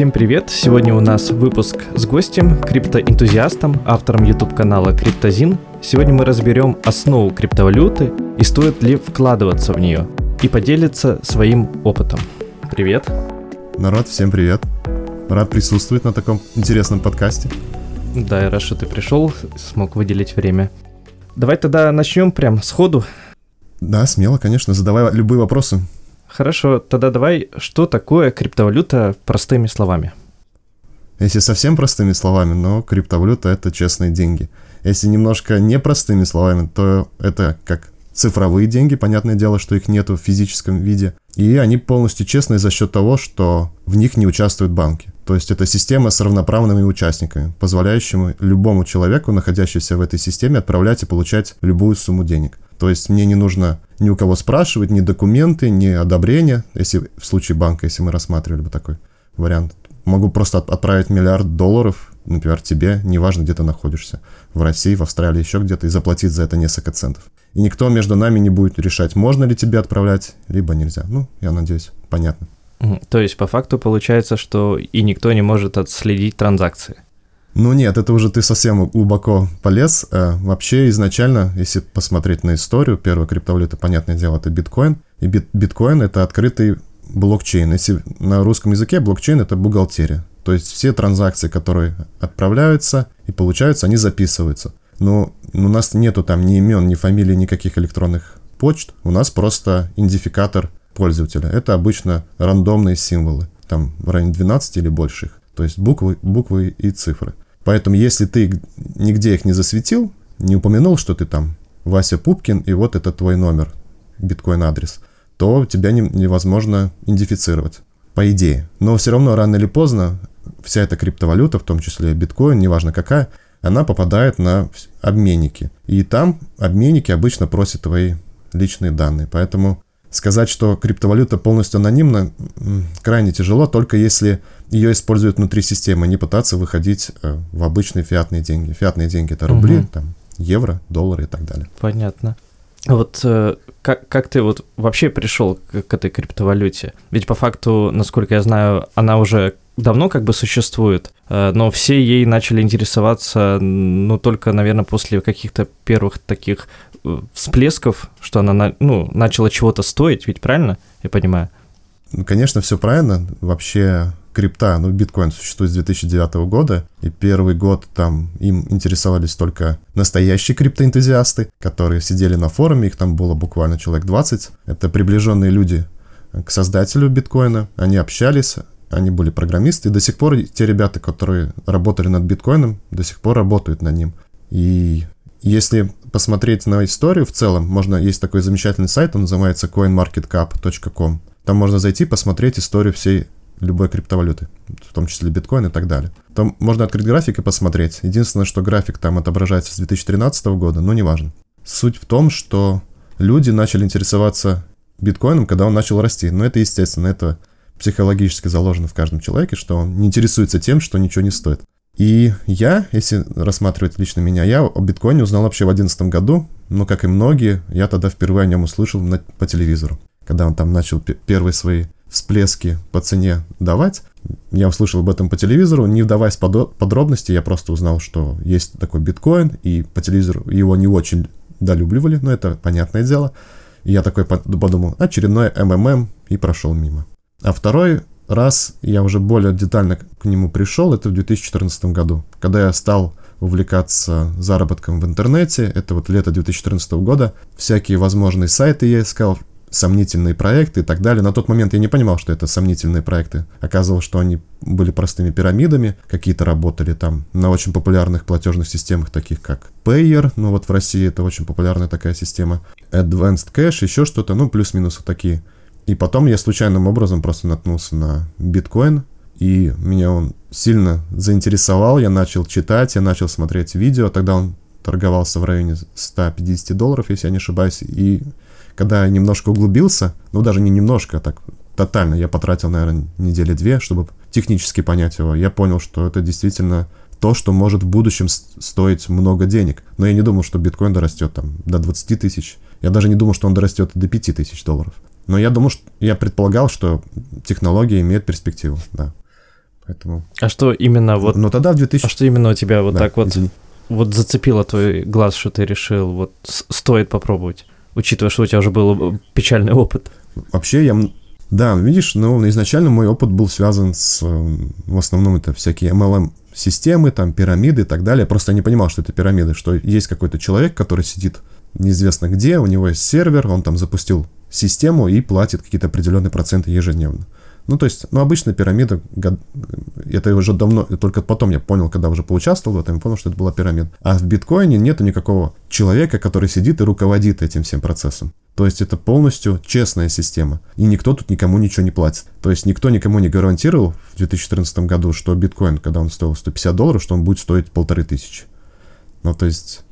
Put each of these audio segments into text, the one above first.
Всем привет! Сегодня у нас выпуск с гостем, криптоэнтузиастом, автором YouTube-канала Криптозин. Сегодня мы разберем основу криптовалюты и стоит ли вкладываться в нее, и поделиться своим опытом. Привет! Народ, всем привет! Рад присутствовать на таком интересном подкасте. Да, я рад, что ты пришел, смог выделить время. Давай тогда начнем прям сходу. Да, смело, конечно, задавай любые вопросы. Хорошо, тогда давай, что такое криптовалюта простыми словами? Если совсем простыми словами, но криптовалюта — это честные деньги. Если немножко непростыми словами, то это как цифровые деньги, понятное дело, что их нету в физическом виде. И они полностью честные за счет того, что в них не участвуют банки. То есть это система с равноправными участниками, позволяющими любому человеку, находящемуся в этой системе, отправлять и получать любую сумму денег. То есть мне не нужно ни у кого спрашивать, ни документы, ни одобрения, если в случае банка, если мы рассматривали бы такой вариант. Могу просто отправить миллиард долларов, например, тебе, неважно, где ты находишься, в России, в Австралии, еще где-то, и заплатить за это несколько центов. И никто между нами не будет решать, можно ли тебе отправлять, либо нельзя. Ну, я надеюсь, понятно. То есть, по факту получается, что и никто не может отследить транзакции. Ну нет, это уже ты совсем глубоко полез. Э, вообще изначально, если посмотреть на историю, первая криптовалюта, понятное дело, это биткоин. И бит биткоин — это открытый блокчейн. Если на русском языке блокчейн — это бухгалтерия. То есть все транзакции, которые отправляются и получаются, они записываются. Но у нас нету там ни имен, ни фамилий, никаких электронных почт. У нас просто идентификатор пользователя. Это обычно рандомные символы. Там в районе 12 или больше их. То есть буквы, буквы и цифры. Поэтому если ты нигде их не засветил, не упомянул, что ты там Вася Пупкин, и вот это твой номер, биткоин-адрес, то тебя не, невозможно идентифицировать, по идее. Но все равно рано или поздно вся эта криптовалюта, в том числе биткоин, неважно какая, она попадает на обменники. И там обменники обычно просят твои личные данные. Поэтому сказать, что криптовалюта полностью анонимна, крайне тяжело, только если ее используют внутри системы, не пытаться выходить э, в обычные фиатные деньги. Фиатные деньги это рубли, угу. там, евро, доллары и так далее. Понятно. Вот э, как, как ты вот вообще пришел к, к этой криптовалюте? Ведь по факту, насколько я знаю, она уже давно как бы существует, э, но все ей начали интересоваться, ну, только, наверное, после каких-то первых таких всплесков, что она, ну, начала чего-то стоить, ведь правильно я понимаю? Конечно, все правильно. Вообще крипта, ну, биткоин существует с 2009 года, и первый год там им интересовались только настоящие криптоэнтузиасты, которые сидели на форуме, их там было буквально человек 20. Это приближенные люди к создателю биткоина, они общались, они были программисты, и до сих пор те ребята, которые работали над биткоином, до сих пор работают над ним. И если посмотреть на историю в целом, можно, есть такой замечательный сайт, он называется coinmarketcap.com. Там можно зайти, посмотреть историю всей любой криптовалюты, в том числе биткоин и так далее. Там можно открыть график и посмотреть. Единственное, что график там отображается с 2013 года, но неважно. Суть в том, что люди начали интересоваться биткоином, когда он начал расти. Но это естественно, это психологически заложено в каждом человеке, что он не интересуется тем, что ничего не стоит. И я, если рассматривать лично меня, я о биткоине узнал вообще в 2011 году, но, как и многие, я тогда впервые о нем услышал на, по телевизору, когда он там начал первые свои всплески по цене давать. Я услышал об этом по телевизору, не вдаваясь в подробности, я просто узнал, что есть такой биткоин, и по телевизору его не очень долюбливали, но это понятное дело. И я такой подумал, очередной МММ, и прошел мимо. А второй раз я уже более детально к нему пришел, это в 2014 году, когда я стал увлекаться заработком в интернете, это вот лето 2014 года, всякие возможные сайты я искал, сомнительные проекты и так далее. На тот момент я не понимал, что это сомнительные проекты. Оказывалось, что они были простыми пирамидами, какие-то работали там на очень популярных платежных системах, таких как Payer, ну вот в России это очень популярная такая система, Advanced Cash, еще что-то, ну плюс-минус вот такие. И потом я случайным образом просто наткнулся на биткоин, и меня он сильно заинтересовал, я начал читать, я начал смотреть видео, тогда он торговался в районе 150 долларов, если я не ошибаюсь, и когда я немножко углубился, ну даже не немножко, а так тотально, я потратил, наверное, недели две, чтобы технически понять его, я понял, что это действительно то, что может в будущем стоить много денег. Но я не думал, что биткоин дорастет там до 20 тысяч. Я даже не думал, что он дорастет до 5 тысяч долларов. Но я думал, что я предполагал, что технология имеет перспективу, да. Поэтому... А что именно вот... Но тогда в 2000... А что именно у тебя вот Да, так вот, извини. вот зацепило твой глаз, что ты решил, вот стоит попробовать, учитывая, что у тебя уже был печальный опыт? Вообще я... Да, видишь, ну, изначально мой опыт был связан с... В основном это всякие MLM-системы, там, пирамиды и так далее. Просто я не понимал, что это пирамиды, что есть какой-то человек, который сидит неизвестно где, у него есть сервер, он там запустил систему и платит какие-то определенные проценты ежедневно. Ну, то есть, ну, обычно пирамида, это уже давно, только потом я понял, когда уже поучаствовал в этом, понял, что это была пирамида. А в биткоине нету никакого человека, который сидит и руководит этим всем процессом. То есть это полностью честная система. И никто тут никому ничего не платит. То есть никто никому не гарантировал в 2014 году, что биткоин, когда он стоил 150 долларов, что он будет стоить полторы тысячи. Ну, то есть...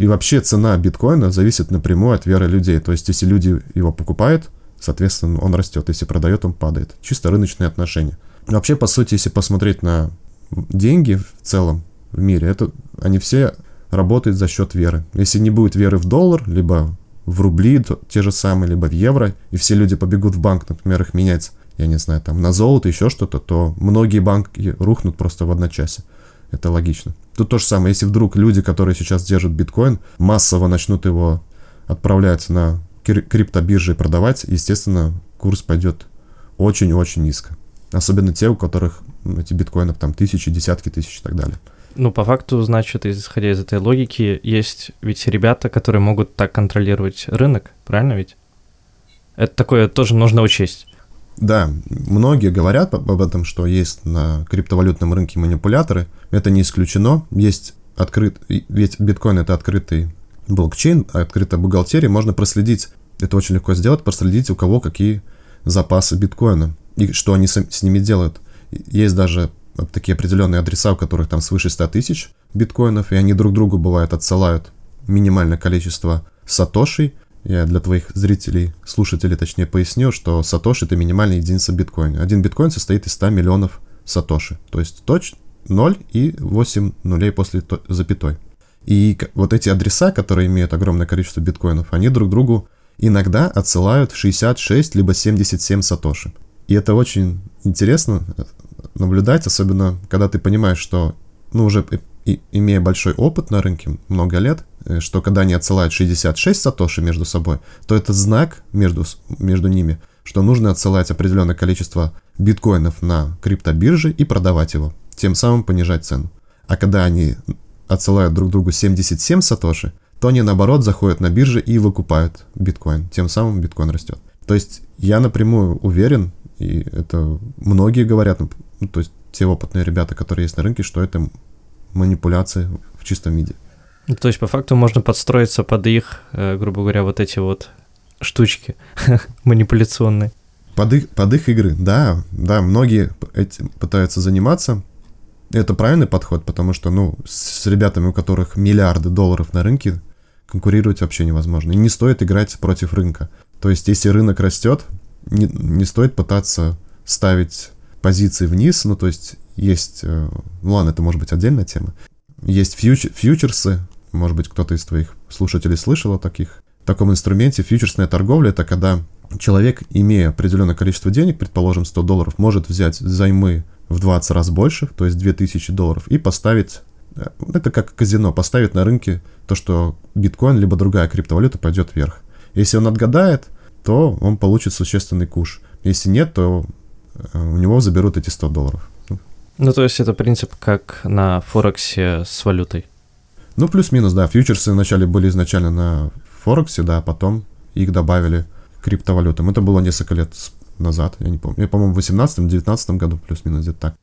И вообще цена биткоина зависит напрямую от веры людей. То есть если люди его покупают, соответственно, он растет. Если продает, он падает. Чисто рыночные отношения. Вообще, по сути, если посмотреть на деньги в целом в мире, это они все работают за счет веры. Если не будет веры в доллар, либо в рубли то- те же самые, либо в евро, и все люди побегут в банк, например, их менять, я не знаю, там на золото, еще что-то, то многие банки рухнут просто в одночасье. Это логично. Тут то же самое, если вдруг люди, которые сейчас держат биткоин, массово начнут его отправлять на кри- криптобиржи и продавать, естественно, курс пойдет очень-очень низко. Особенно те, у которых эти биткоинов там тысячи, десятки тысяч и так далее. Ну, по факту, значит, исходя из этой логики, есть ведь ребята, которые могут так контролировать рынок, правильно ведь? Это такое тоже нужно учесть. Да, многие говорят об этом, что есть на криптовалютном рынке манипуляторы. Это не исключено. Есть открыт... Ведь биткоин это открытый блокчейн, открытая бухгалтерия. Можно проследить, это очень легко сделать, проследить, у кого какие запасы биткоина и что они с, ними делают. Есть даже такие определенные адреса, у которых там свыше 100 тысяч биткоинов, и они друг другу, бывает, отсылают минимальное количество сатошей. Я для твоих зрителей, слушателей точнее поясню, что сатоши это минимальная единица биткоина. Один биткоин состоит из 100 миллионов сатоши, то есть точно 0 и 8 нулей после то- запятой. И вот эти адреса, которые имеют огромное количество биткоинов, они друг другу иногда отсылают 66 либо 77 сатоши. И это очень интересно э, наблюдать, особенно когда ты понимаешь, что, ну, уже и- имея большой опыт на рынке, много лет, э, что когда они отсылают 66 сатоши между собой, то это знак между, между ними, что нужно отсылать определенное количество биткоинов на криптобирже и продавать его, тем самым понижать цену. А когда они отсылают друг другу 77 сатоши, то они наоборот заходят на биржи и выкупают биткоин, тем самым биткоин растет. То есть я напрямую уверен, и это многие говорят, ну, то есть те опытные ребята, которые есть на рынке, что это манипуляции в чистом виде. Ну, То есть, по факту, можно подстроиться под их, э, грубо говоря, вот эти вот штучки манипуляционные. Под их, под их игры, да, да, многие этим пытаются заниматься. Это правильный подход, потому что, ну, с ребятами, у которых миллиарды долларов на рынке, конкурировать вообще невозможно. И не стоит играть против рынка. То есть, если рынок растет, не, не стоит пытаться ставить позиции вниз, ну, то есть, есть, э, ну ладно, это может быть отдельная тема. Есть фьюч- фьючерсы, может быть, кто-то из твоих слушателей слышал о таких, таком инструменте. Фьючерсная торговля — это когда человек, имея определенное количество денег, предположим, 100 долларов, может взять займы в 20 раз больше, то есть 2000 долларов, и поставить, э, это как казино, поставить на рынке то, что биткоин либо другая криптовалюта пойдет вверх. Если он отгадает, то он получит существенный куш. Если нет, то э, у него заберут эти 100 долларов. Ну, Ну, то есть это принцип как на Форексе с валютой. Ну, плюс-минус, да. Фьючерсы вначале были изначально на Форексе, да, а потом их добавили к криптовалютам. Это было несколько лет назад, я не помню. Я, по-моему, в 18-19 году плюс-минус где-то так.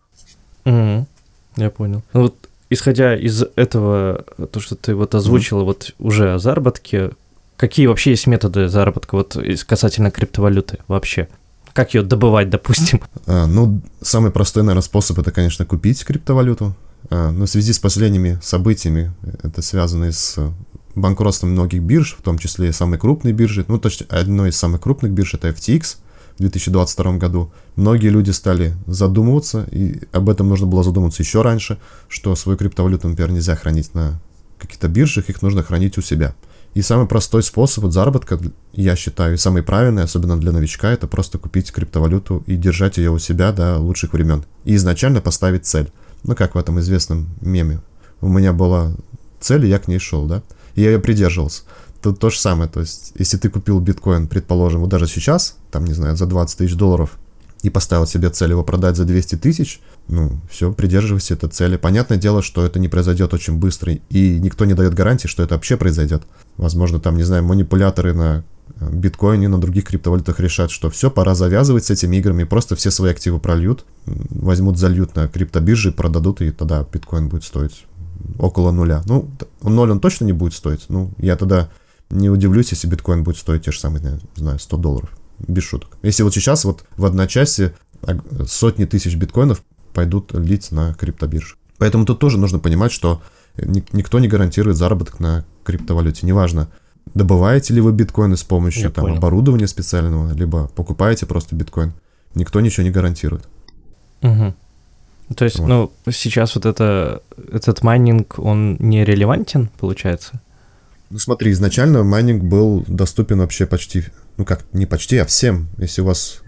Мгм. Я понял. Ну вот, исходя из этого, то, что ты вот озвучил, вот уже о заработке, какие вообще есть методы заработка вот касательно криптовалюты вообще? Как ее добывать, допустим? А, ну, самый простой, наверное, способ это, конечно, купить криптовалюту. А, но в связи с последними событиями, это связано с банкротством многих бирж, в том числе и самой крупной биржи, ну, точнее, одной из самых крупных бирж это FTX в 2022 году. Многие люди стали задумываться, и об этом нужно было задуматься еще раньше, что свою криптовалюту, например, нельзя хранить на каких-то биржах, их нужно хранить у себя. И самый простой способ заработка, я считаю, и самый правильный, особенно для новичка, это просто купить криптовалюту и держать ее у себя до лучших времен. И изначально поставить цель. Ну, как в этом известном меме. У меня была цель, и я к ней шел, да? И я ее придерживался. Тут то же самое, то есть, если ты купил биткоин, предположим, вот даже сейчас, там, не знаю, за 20 тысяч долларов, и поставил себе цель его продать за 200 тысяч, ну, все, придерживайся этой цели. Понятное дело, что это не произойдет очень быстро, и никто не дает гарантии, что это вообще произойдет. Возможно, там, не знаю, манипуляторы на биткоине, на других криптовалютах решат, что все, пора завязывать с этими играми, просто все свои активы прольют, возьмут, зальют на криптобирже, продадут, и тогда биткоин будет стоить около нуля. Ну, ноль он точно не будет стоить. Ну, я тогда не удивлюсь, если биткоин будет стоить те же самые, не знаю, 100 долларов. Без шуток. Если вот сейчас вот в одночасье сотни тысяч биткоинов пойдут лить на криптобирже. Поэтому тут тоже нужно понимать, что никто не гарантирует заработок на криптовалюте. Неважно, добываете ли вы биткоины с помощью там, оборудования специального, либо покупаете просто биткоин. Никто ничего не гарантирует. Угу. То есть, вот. ну, сейчас вот это, этот майнинг, он не релевантен, получается? Ну смотри, изначально майнинг был доступен вообще почти, ну как, не почти, а всем. Если у вас,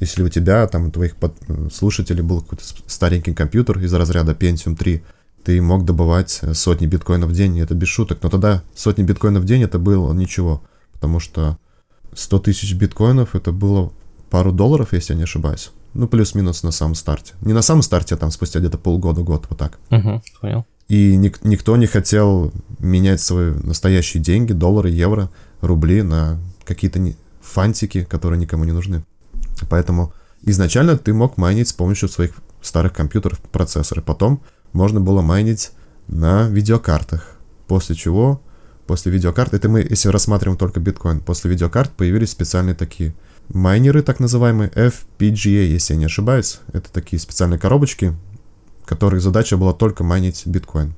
если у тебя, там, у твоих под, слушателей был какой-то старенький компьютер из разряда Pentium 3, ты мог добывать сотни биткоинов в день, это без шуток. Но тогда сотни биткоинов в день это было ничего, потому что 100 тысяч биткоинов это было пару долларов, если я не ошибаюсь. Ну, плюс-минус на самом старте. Не на самом старте, а там спустя где-то полгода, год, вот так. Угу, понял. И ник- никто не хотел менять свои настоящие деньги, доллары, евро, рубли на какие-то не... фантики, которые никому не нужны. Поэтому изначально ты мог майнить с помощью своих старых компьютеров, процессоры. Потом можно было майнить на видеокартах. После чего, после видеокарт, это мы, если рассматриваем только биткоин, после видеокарт появились специальные такие майнеры, так называемые FPGA, если я не ошибаюсь. Это такие специальные коробочки, которых задача была только майнить биткоин.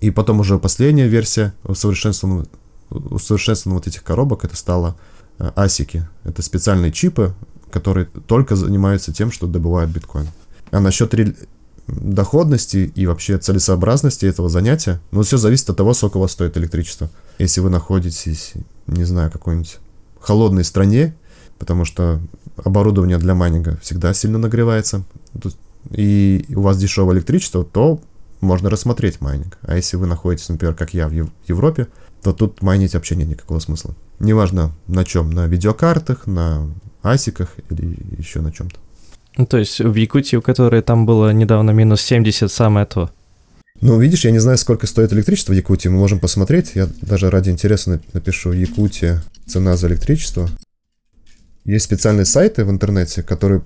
И потом уже последняя версия усовершенствования, усовершенствования вот этих коробок, это стало э, асики. Это специальные чипы, которые только занимаются тем, что добывают биткоин. А насчет. Доходности и вообще целесообразности этого занятия, ну, все зависит от того, сколько у вас стоит электричество. Если вы находитесь, не знаю, какой-нибудь холодной стране, потому что оборудование для майнинга всегда сильно нагревается, и у вас дешевое электричество, то можно рассмотреть майнинг. А если вы находитесь, например, как я в Европе, то тут майнить вообще нет никакого смысла. Неважно на чем, на видеокартах, на асиках или еще на чем-то. Ну, то есть в Якутии, у которой там было недавно минус 70, самое то. Ну, видишь, я не знаю, сколько стоит электричество в Якутии, мы можем посмотреть. Я даже ради интереса напишу Якутия, цена за электричество. Есть специальные сайты в интернете, которые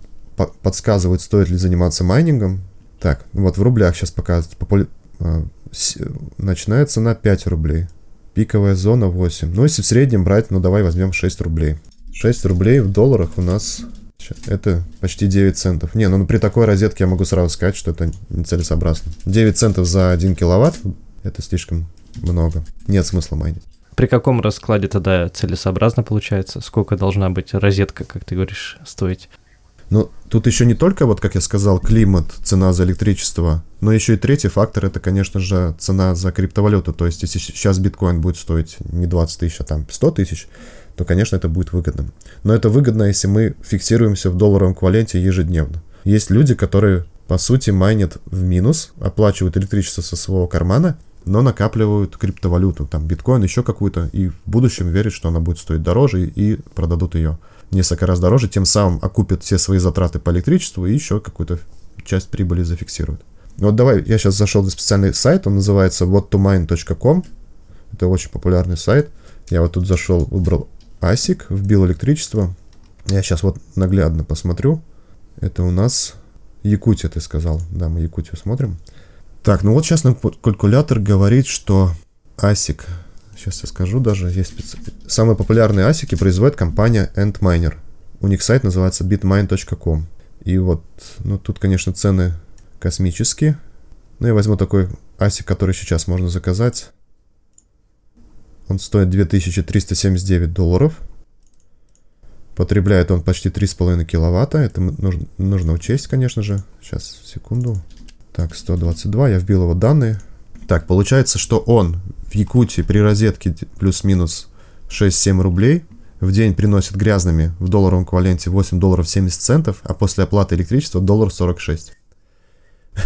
подсказывают, стоит ли заниматься майнингом. Так, вот в рублях сейчас показывают. Популя... А, начинается цена 5 рублей. Пиковая зона 8. Ну, если в среднем брать, ну давай возьмем 6 рублей. 6 рублей в долларах у нас это почти 9 центов. Не, ну при такой розетке я могу сразу сказать, что это нецелесообразно. 9 центов за 1 киловатт это слишком много. Нет смысла майнить. При каком раскладе тогда целесообразно получается? Сколько должна быть розетка, как ты говоришь, стоить? Но тут еще не только, вот как я сказал, климат, цена за электричество, но еще и третий фактор, это, конечно же, цена за криптовалюту. То есть, если сейчас биткоин будет стоить не 20 тысяч, а там 100 тысяч, то, конечно, это будет выгодно. Но это выгодно, если мы фиксируемся в долларовом эквиваленте ежедневно. Есть люди, которые, по сути, майнят в минус, оплачивают электричество со своего кармана, но накапливают криптовалюту, там биткоин, еще какую-то, и в будущем верят, что она будет стоить дороже, и продадут ее несколько раз дороже, тем самым окупят все свои затраты по электричеству и еще какую-то часть прибыли зафиксируют. Вот давай, я сейчас зашел на специальный сайт, он называется whattomine.com. Это очень популярный сайт. Я вот тут зашел, выбрал ASIC, вбил электричество. Я сейчас вот наглядно посмотрю. Это у нас Якутия, ты сказал. Да, мы Якутию смотрим. Так, ну вот сейчас нам калькулятор говорит, что ASIC Сейчас я скажу даже. Есть специ... Самые популярные асики производит компания Endminer. У них сайт называется bitmine.com. И вот, ну тут, конечно, цены космические. Ну, я возьму такой асик, который сейчас можно заказать. Он стоит 2379 долларов. Потребляет он почти 3,5 киловатта. Это нужно, нужно учесть, конечно же. Сейчас, секунду. Так, 122. Я вбил его данные. Так, получается, что он в Якутии при розетке плюс-минус 6-7 рублей в день приносит грязными в долларовом эквиваленте 8 долларов 70 центов, а после оплаты электричества доллар 46.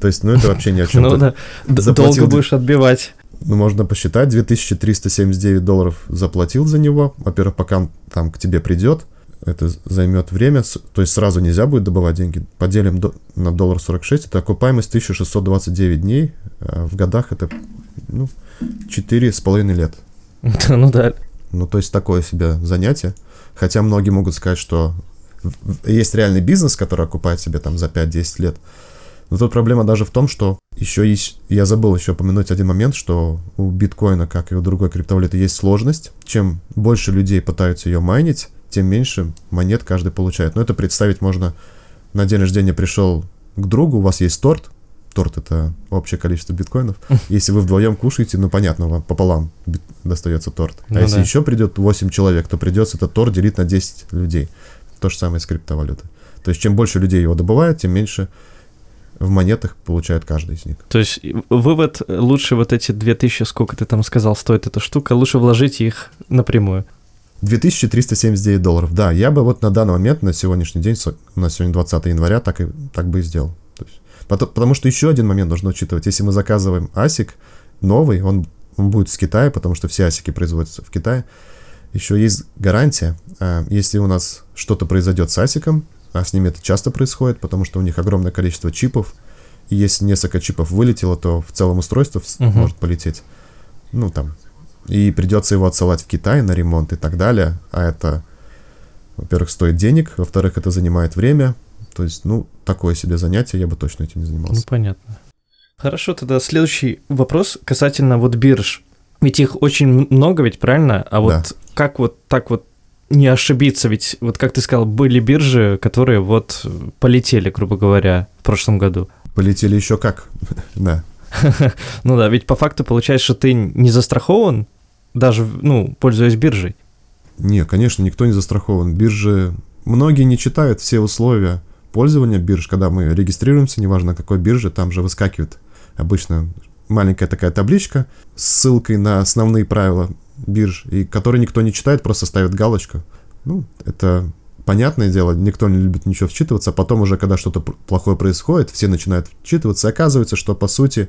То есть, ну это вообще ни о чем. Ну да, долго будешь отбивать. Ну, можно посчитать, 2379 долларов заплатил за него. Во-первых, пока там к тебе придет, это займет время, то есть сразу нельзя будет добывать деньги. Поделим до, на доллар 46, это окупаемость 1629 дней, а в годах это ну, 4,5 лет. Ну да. Ну, то есть такое себе занятие. Хотя многие могут сказать, что есть реальный бизнес, который окупает себе там за 5-10 лет. Но тут проблема даже в том, что еще есть, я забыл еще упомянуть один момент, что у биткоина, как и у другой криптовалюты, есть сложность. Чем больше людей пытаются ее майнить, тем меньше монет каждый получает. Но это представить можно, на день рождения пришел к другу, у вас есть торт, торт это общее количество биткоинов. Если вы вдвоем кушаете, ну понятно, вам пополам достается торт. А ну, если да. еще придет 8 человек, то придется этот торт делить на 10 людей. То же самое с криптовалютой. То есть чем больше людей его добывают, тем меньше в монетах получает каждый из них. То есть вывод, лучше вот эти 2000, сколько ты там сказал, стоит эта штука, лучше вложить их напрямую. 2379 долларов, да, я бы вот на данный момент, на сегодняшний день, у нас сегодня 20 января, так, и, так бы и сделал. То есть, потому, потому что еще один момент нужно учитывать, если мы заказываем асик новый, он, он будет с Китая, потому что все асики производятся в Китае, еще есть гарантия, а, если у нас что-то произойдет с асиком, а с ними это часто происходит, потому что у них огромное количество чипов, и если несколько чипов вылетело, то в целом устройство uh-huh. может полететь. Ну, там. И придется его отсылать в Китай на ремонт и так далее. А это, во-первых, стоит денег, во-вторых, это занимает время. То есть, ну, такое себе занятие, я бы точно этим не занимался. Ну, понятно. Хорошо, тогда следующий вопрос касательно вот бирж. Ведь их очень много, ведь правильно? А вот да. как вот так вот не ошибиться, ведь вот как ты сказал, были биржи, которые вот полетели, грубо говоря, в прошлом году. Полетели еще как, да. Ну да, ведь по факту получается, что ты не застрахован, даже, ну, пользуясь биржей. Не, конечно, никто не застрахован. Биржи, многие не читают все условия пользования бирж, когда мы регистрируемся, неважно какой бирже, там же выскакивает обычно маленькая такая табличка с ссылкой на основные правила бирж, и которые никто не читает, просто ставит галочку. Ну, это понятное дело, никто не любит ничего вчитываться, а потом уже, когда что-то плохое происходит, все начинают вчитываться, и оказывается, что, по сути,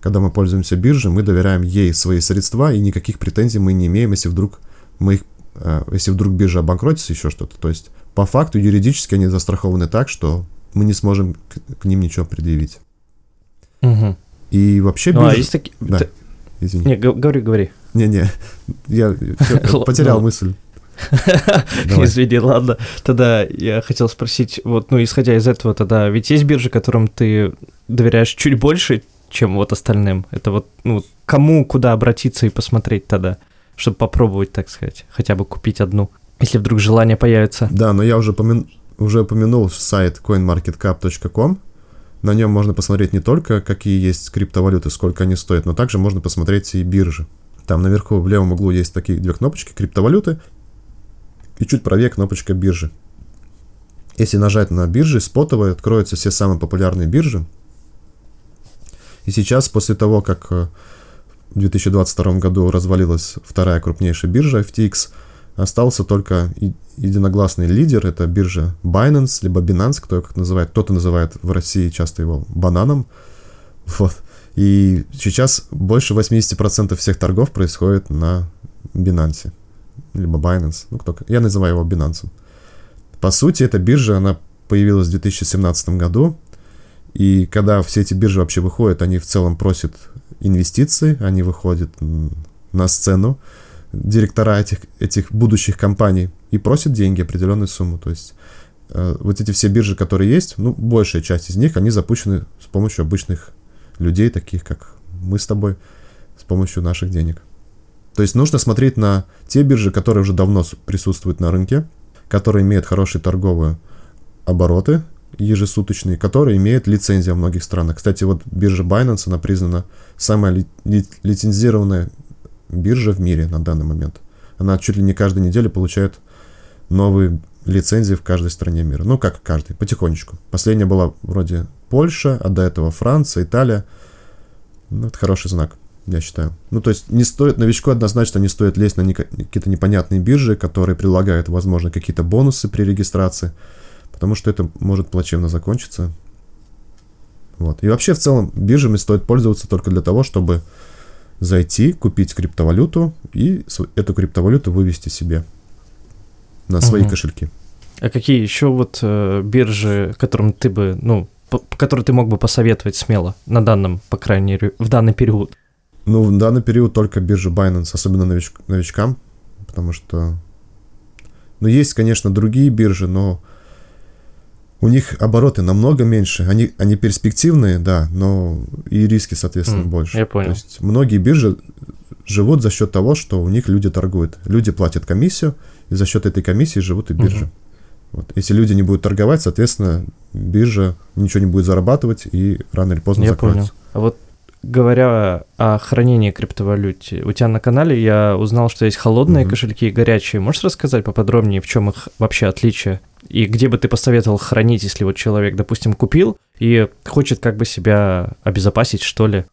когда мы пользуемся биржей, мы доверяем ей свои средства, и никаких претензий мы не имеем, если вдруг мы их, э, если вдруг биржа обанкротится, еще что-то. То есть, по факту, юридически они застрахованы так, что мы не сможем к, к ним ничего предъявить. Угу. И вообще биржа... Ну, а есть такие... Да. Извини. Не, говори, говори. Не-не, я потерял мысль. Извини, ладно. Тогда я хотел спросить, вот, ну, исходя из этого, тогда, ведь есть биржи, которым ты доверяешь чуть больше, чем вот остальным? Это вот, ну, кому куда обратиться и посмотреть тогда, чтобы попробовать, так сказать, хотя бы купить одну, если вдруг желание появится? Да, но я уже, помя... уже упомянул сайт coinmarketcap.com, на нем можно посмотреть не только, какие есть криптовалюты, сколько они стоят, но также можно посмотреть и биржи. Там наверху в левом углу есть такие две кнопочки криптовалюты и чуть правее кнопочка биржи. Если нажать на биржи спотовые, откроются все самые популярные биржи. И сейчас, после того, как э, в 2022 году развалилась вторая крупнейшая биржа FTX, остался только единогласный лидер, это биржа Binance, либо Binance, кто как называет, кто-то называет в России часто его бананом. Вот. И сейчас больше 80% всех торгов происходит на Binance, либо Binance, ну кто, я называю его Binance. По сути, эта биржа, она появилась в 2017 году, и когда все эти биржи вообще выходят, они в целом просят инвестиции, они выходят на сцену, директора этих, этих будущих компаний, и просят деньги, определенную сумму. То есть э, вот эти все биржи, которые есть, ну, большая часть из них, они запущены с помощью обычных людей, таких как мы с тобой, с помощью наших денег. То есть нужно смотреть на те биржи, которые уже давно присутствуют на рынке, которые имеют хорошие торговые обороты ежесуточные, которые имеют лицензию в многих странах. Кстати, вот биржа Binance, она признана самая ли, ли, лицензированная биржа в мире на данный момент. Она чуть ли не каждую неделю получает новые лицензии в каждой стране мира. Ну, как каждый, потихонечку. Последняя была вроде Польша, а до этого Франция, Италия. Ну, это хороший знак. я считаю. Ну, то есть не стоит, новичку однозначно не стоит лезть на какие-то непонятные биржи, которые предлагают, возможно, какие-то бонусы при регистрации, потому что это может плачевно закончиться. Вот. И вообще, в целом, биржами стоит пользоваться только для того, чтобы зайти, купить криптовалюту и эту криптовалюту вывести себе на свои угу. кошельки. А какие еще вот э, биржи, которым ты бы, ну, по, которые ты мог бы посоветовать смело на данном, по крайней мере, в данный период? Ну, в данный период только биржа Binance, особенно нович, новичкам, потому что... Ну, есть, конечно, другие биржи, но у них обороты намного меньше. Они, они перспективные, да, но и риски, соответственно, mm, больше. Я понял. То есть многие биржи живут за счет того, что у них люди торгуют. Люди платят комиссию, и за счет этой комиссии живут и биржи. Uh-huh. Вот. Если люди не будут торговать, соответственно, биржа ничего не будет зарабатывать и рано или поздно Я закроется. Понял. А вот говоря о хранении криптовалюте, у тебя на канале я узнал, что есть холодные mm-hmm. кошельки и горячие. Можешь рассказать поподробнее, в чем их вообще отличие? И где бы ты посоветовал хранить, если вот человек, допустим, купил и хочет как бы себя обезопасить, что ли?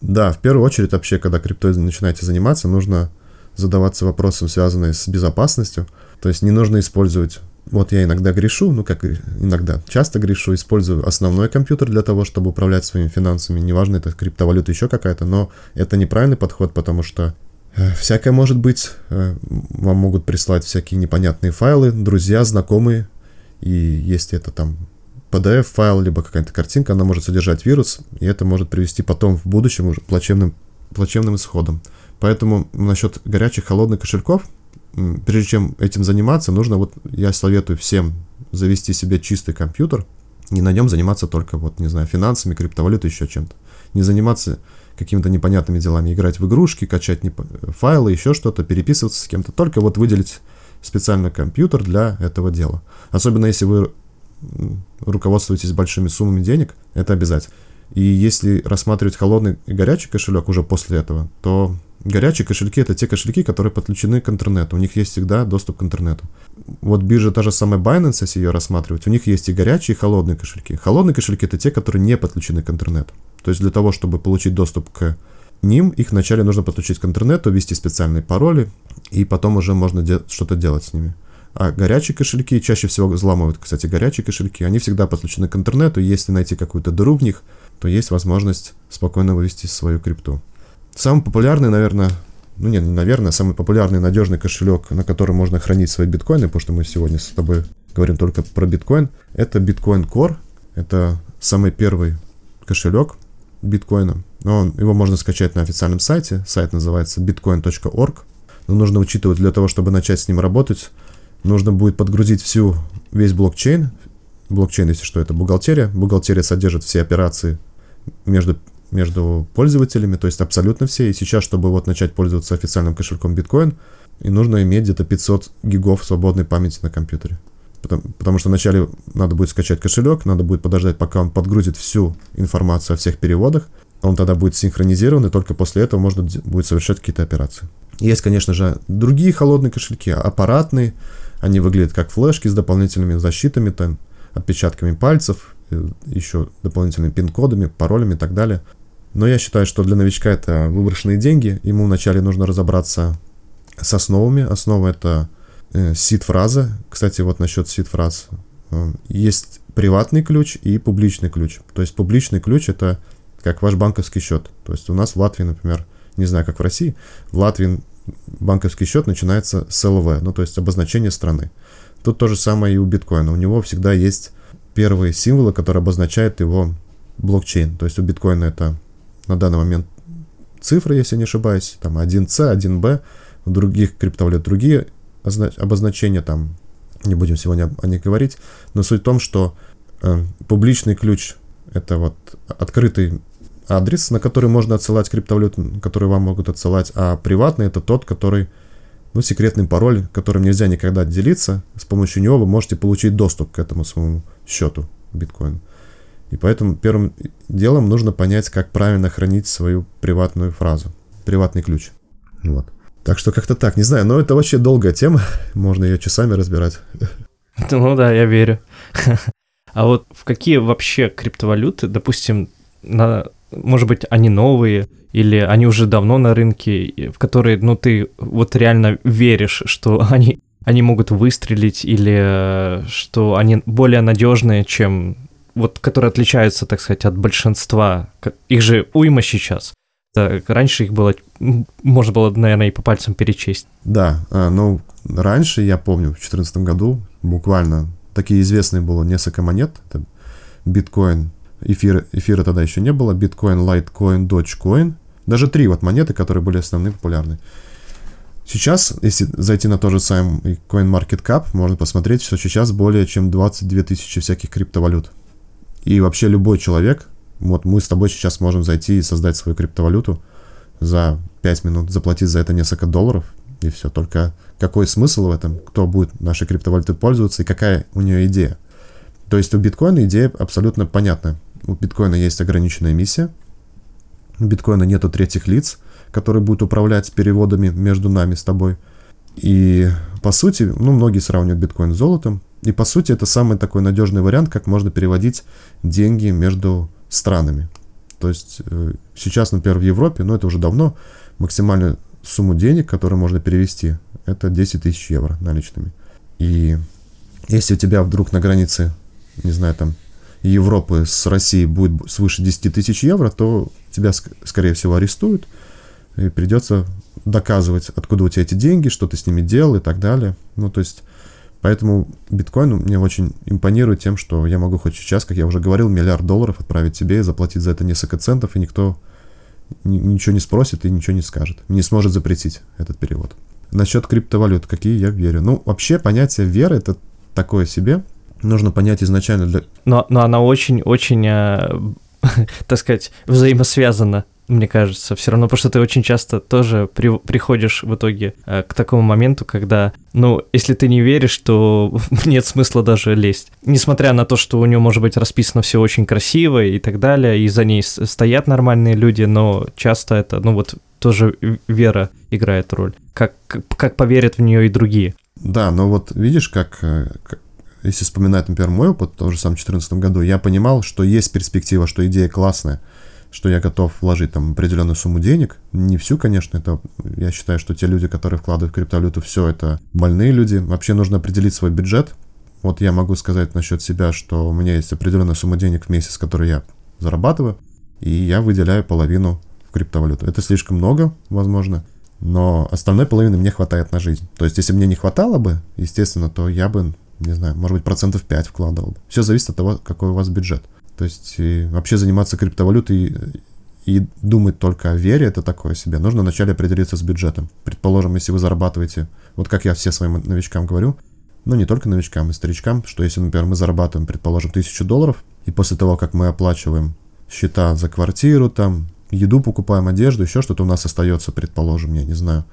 Да, в первую очередь вообще, когда криптой начинаете заниматься, нужно задаваться вопросом, связанным с безопасностью. То есть не нужно использовать вот я иногда грешу, ну как иногда, часто грешу, использую основной компьютер для того, чтобы управлять своими финансами. Неважно, это криптовалюта еще какая-то, но это неправильный подход, потому что э, всякое может быть. Э, вам могут прислать всякие непонятные файлы, друзья, знакомые. И если это там PDF-файл, либо какая-то картинка, она может содержать вирус, и это может привести потом в будущем уже плачевным, плачевным исходом. Поэтому насчет горячих, холодных кошельков – прежде чем этим заниматься, нужно вот, я советую всем завести себе чистый компьютер и на нем заниматься только, вот, не знаю, финансами, криптовалютой, еще чем-то. Не заниматься какими-то непонятными делами, играть в игрушки, качать неп- файлы, еще что-то, переписываться с кем-то. Только вот выделить специальный компьютер для этого дела. Особенно если вы руководствуетесь большими суммами денег, это обязательно. И если рассматривать холодный и горячий кошелек уже после этого, то Горячие кошельки — это те кошельки, которые подключены к интернету. У них есть всегда доступ к интернету. Вот биржа та же самая Binance, если ее рассматривать, у них есть и горячие, и холодные кошельки. Холодные кошельки — это те, которые не подключены к интернету. То есть для того, чтобы получить доступ к ним, их вначале нужно подключить к интернету, ввести специальные пароли, и потом уже можно де- что-то делать с ними. А горячие кошельки чаще всего взламывают, кстати, горячие кошельки. Они всегда подключены к интернету. Если найти какую-то дыру в них, то есть возможность спокойно вывести свою крипту. Самый популярный, наверное, ну не, наверное, самый популярный надежный кошелек, на котором можно хранить свои биткоины, потому что мы сегодня с тобой говорим только про биткоин, это Bitcoin Core. Это самый первый кошелек биткоина. Он, его можно скачать на официальном сайте. Сайт называется bitcoin.org. Но нужно учитывать, для того, чтобы начать с ним работать, нужно будет подгрузить всю, весь блокчейн. Блокчейн, если что, это бухгалтерия. Бухгалтерия содержит все операции между между пользователями, то есть абсолютно все. И сейчас, чтобы вот начать пользоваться официальным кошельком биткоин, и нужно иметь где-то 500 гигов свободной памяти на компьютере. Потому, потому что вначале надо будет скачать кошелек, надо будет подождать, пока он подгрузит всю информацию о всех переводах. Он тогда будет синхронизирован, и только после этого можно будет совершать какие-то операции. Есть, конечно же, другие холодные кошельки, аппаратные. Они выглядят как флешки с дополнительными защитами, там, отпечатками пальцев, э, еще дополнительными пин-кодами, паролями и так далее. Но я считаю, что для новичка это выброшенные деньги. Ему вначале нужно разобраться с основами. Основа это э, сид-фраза. Кстати, вот насчет сид-фраз. Э, есть приватный ключ и публичный ключ. То есть публичный ключ это как ваш банковский счет. То есть у нас в Латвии, например, не знаю, как в России, в Латвии банковский счет начинается с ЛВ, ну то есть обозначение страны. Тут то же самое и у биткоина. У него всегда есть первые символы, которые обозначают его блокчейн. То есть у биткоина это на данный момент цифры, если не ошибаюсь, там 1C, 1B, в других криптовалют другие обозначения, там не будем сегодня о них говорить, но суть в том, что э, публичный ключ это вот открытый адрес, на который можно отсылать криптовалюту, который вам могут отсылать, а приватный это тот, который, ну, секретный пароль, которым нельзя никогда делиться, с помощью него вы можете получить доступ к этому своему счету биткоин. И поэтому первым делом нужно понять, как правильно хранить свою приватную фразу, приватный ключ. Вот. Так что как-то так, не знаю, но это вообще долгая тема, можно ее часами разбирать. Ну да, я верю. А вот в какие вообще криптовалюты, допустим, на может быть, они новые, или они уже давно на рынке, в которые, ну, ты вот реально веришь, что они, они могут выстрелить, или э, что они более надежные, чем вот, которые отличаются, так сказать, от большинства. Их же уйма сейчас. Так, раньше их было, можно было, наверное, и по пальцам перечесть. Да, а, ну, раньше, я помню, в 2014 году буквально такие известные было несколько монет. Это биткоин, эфир, эфира тогда еще не было, биткоин, лайткоин, доджкоин. Даже три вот монеты, которые были основные, популярны. Сейчас, если зайти на тот же самый CoinMarketCap, можно посмотреть, что сейчас более чем 22 тысячи всяких криптовалют. И вообще любой человек, вот мы с тобой сейчас можем зайти и создать свою криптовалюту за 5 минут, заплатить за это несколько долларов, и все. Только какой смысл в этом, кто будет нашей криптовалютой пользоваться и какая у нее идея. То есть у биткоина идея абсолютно понятна. У биткоина есть ограниченная миссия, у биткоина нету третьих лиц, которые будут управлять переводами между нами с тобой. И по сути, ну, многие сравнивают биткоин с золотом. И по сути, это самый такой надежный вариант, как можно переводить деньги между странами. То есть э, сейчас, например, в Европе, но ну, это уже давно, максимальную сумму денег, которую можно перевести, это 10 тысяч евро наличными. И если у тебя вдруг на границе, не знаю, там, Европы с Россией будет свыше 10 тысяч евро, то тебя, скорее всего, арестуют, и придется доказывать, откуда у тебя эти деньги, что ты с ними делал и так далее. Ну, то есть Поэтому биткоин мне очень импонирует тем, что я могу хоть сейчас, как я уже говорил, миллиард долларов отправить тебе и заплатить за это несколько центов, и никто ничего не спросит и ничего не скажет. Не сможет запретить этот перевод. Насчет криптовалют, какие я верю. Ну, вообще понятие веры это такое себе. Нужно понять изначально для... Но, но она очень-очень, э, так сказать, взаимосвязана мне кажется, все равно, потому что ты очень часто тоже при, приходишь в итоге э, к такому моменту, когда, ну, если ты не веришь, то нет смысла даже лезть. Несмотря на то, что у него может быть расписано все очень красиво и так далее, и за ней стоят нормальные люди, но часто это, ну вот, тоже вера играет роль. Как, как поверят в нее и другие. Да, но вот видишь, как, э, как если вспоминать, например, мой опыт, в том же самом 2014 году, я понимал, что есть перспектива, что идея классная, что я готов вложить там определенную сумму денег. Не всю, конечно, это я считаю, что те люди, которые вкладывают в криптовалюту, все это больные люди. Вообще нужно определить свой бюджет. Вот я могу сказать насчет себя, что у меня есть определенная сумма денег в месяц, которую я зарабатываю, и я выделяю половину в криптовалюту. Это слишком много, возможно, но остальной половины мне хватает на жизнь. То есть, если мне не хватало бы, естественно, то я бы, не знаю, может быть, процентов 5 вкладывал бы. Все зависит от того, какой у вас бюджет. То есть вообще заниматься криптовалютой и думать только о вере, это такое себе. Нужно вначале определиться с бюджетом. Предположим, если вы зарабатываете, вот как я все своим новичкам говорю, ну не только новичкам, и старичкам, что если, например, мы зарабатываем, предположим, тысячу долларов, и после того, как мы оплачиваем счета за квартиру, там, еду покупаем, одежду, еще что-то у нас остается, предположим, я не знаю,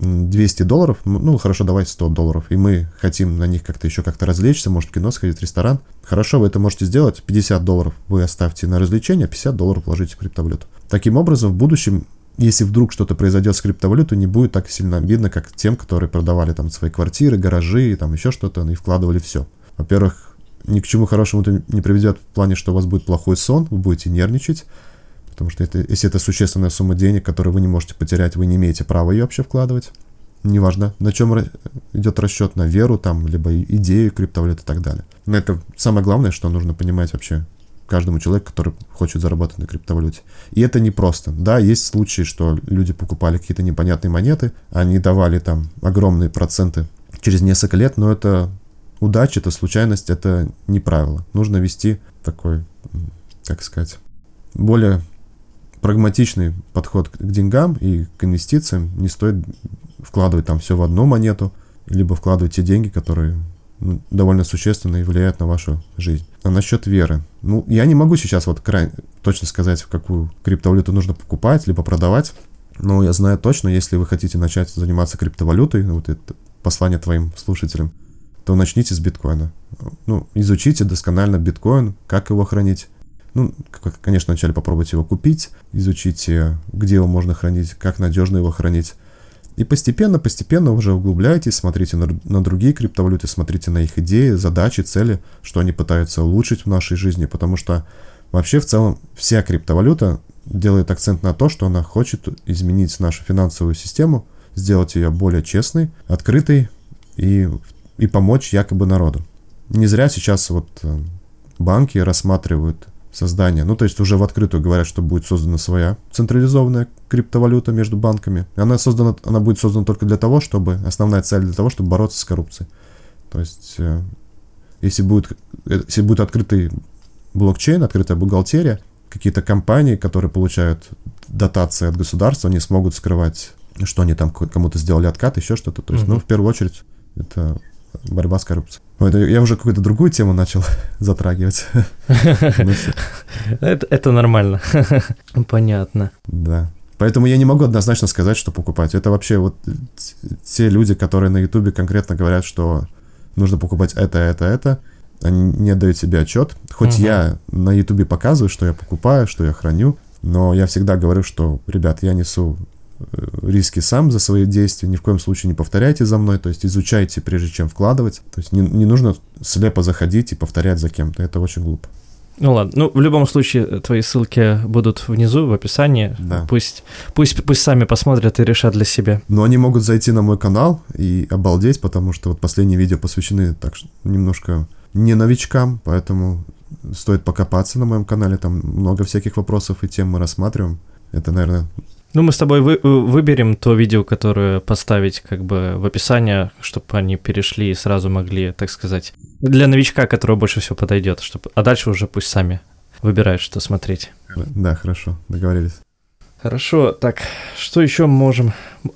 200 долларов, ну хорошо, давай 100 долларов, и мы хотим на них как-то еще как-то развлечься, может в кино сходить, в ресторан, хорошо, вы это можете сделать, 50 долларов вы оставьте на развлечение, 50 долларов вложите в криптовалюту. Таким образом, в будущем, если вдруг что-то произойдет с криптовалютой, не будет так сильно обидно, как тем, которые продавали там свои квартиры, гаражи, там еще что-то, и вкладывали все. Во-первых, ни к чему хорошему это не приведет в плане, что у вас будет плохой сон, вы будете нервничать, Потому что это, если это существенная сумма денег, которую вы не можете потерять, вы не имеете права ее вообще вкладывать. Неважно, на чем идет расчет, на веру, там, либо идею криптовалют и так далее. Но это самое главное, что нужно понимать вообще каждому человеку, который хочет заработать на криптовалюте. И это не просто. Да, есть случаи, что люди покупали какие-то непонятные монеты, они давали там огромные проценты через несколько лет, но это удача, это случайность, это не правило. Нужно вести такой, как сказать, более прагматичный подход к деньгам и к инвестициям. Не стоит вкладывать там все в одну монету, либо вкладывать те деньги, которые ну, довольно существенно и влияют на вашу жизнь. А насчет веры. Ну, я не могу сейчас вот крайне точно сказать, в какую криптовалюту нужно покупать, либо продавать. Но я знаю точно, если вы хотите начать заниматься криптовалютой, ну, вот это послание твоим слушателям, то начните с биткоина. Ну, изучите досконально биткоин, как его хранить, ну, конечно, вначале попробуйте его купить, изучите, где его можно хранить, как надежно его хранить. И постепенно, постепенно уже углубляйтесь, смотрите на, на другие криптовалюты, смотрите на их идеи, задачи, цели, что они пытаются улучшить в нашей жизни, потому что Вообще, в целом, вся криптовалюта делает акцент на то, что она хочет изменить нашу финансовую систему, сделать ее более честной, открытой и, и помочь якобы народу. Не зря сейчас вот э, банки рассматривают создание, ну то есть уже в открытую говорят, что будет создана своя централизованная криптовалюта между банками. Она создана, она будет создана только для того, чтобы основная цель для того, чтобы бороться с коррупцией. То есть э, если будет, э, если будет открытый блокчейн, открытая бухгалтерия, какие-то компании, которые получают дотации от государства, они смогут скрывать, что они там кому-то сделали откат, еще что-то. То есть, mm-hmm. ну, в первую очередь, это борьба с коррупцией. Ой, это я уже какую-то другую тему начал затрагивать. Ну, это, нормально. Понятно. Да. Поэтому я не могу однозначно сказать, что покупать. Это вообще вот те люди, которые на Ютубе конкретно говорят, что нужно покупать это, это, это, они не дают себе отчет. Хоть угу. я на Ютубе показываю, что я покупаю, что я храню, но я всегда говорю, что, ребят, я несу риски сам за свои действия, ни в коем случае не повторяйте за мной, то есть изучайте, прежде чем вкладывать. То есть не, не нужно слепо заходить и повторять за кем-то, это очень глупо. Ну ладно, ну в любом случае твои ссылки будут внизу в описании. Да. Пусть, пусть, пусть сами посмотрят и решат для себя. Но они могут зайти на мой канал и обалдеть, потому что вот последние видео посвящены так немножко не новичкам, поэтому стоит покопаться на моем канале, там много всяких вопросов и тем мы рассматриваем. Это, наверное... Ну, мы с тобой вы, выберем то видео, которое поставить как бы в описание, чтобы они перешли и сразу могли, так сказать, для новичка, которого больше всего подойдет, чтобы, а дальше уже пусть сами выбирают, что смотреть. Да, хорошо, договорились. Хорошо, так, что еще можем?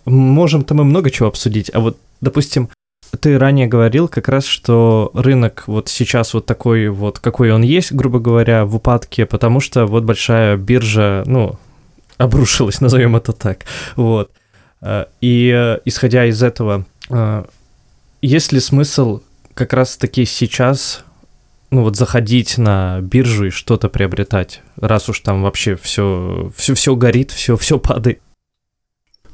Можем-то мы много чего обсудить, а вот, допустим, ты ранее говорил как раз, что рынок вот сейчас вот такой вот, какой он есть, грубо говоря, в упадке, потому что вот большая биржа, ну, обрушилась, назовем это так, вот. Э, и э, исходя из этого, э, есть ли смысл как раз-таки сейчас ну вот заходить на биржу и что-то приобретать, раз уж там вообще все, все, все горит, все, все падает.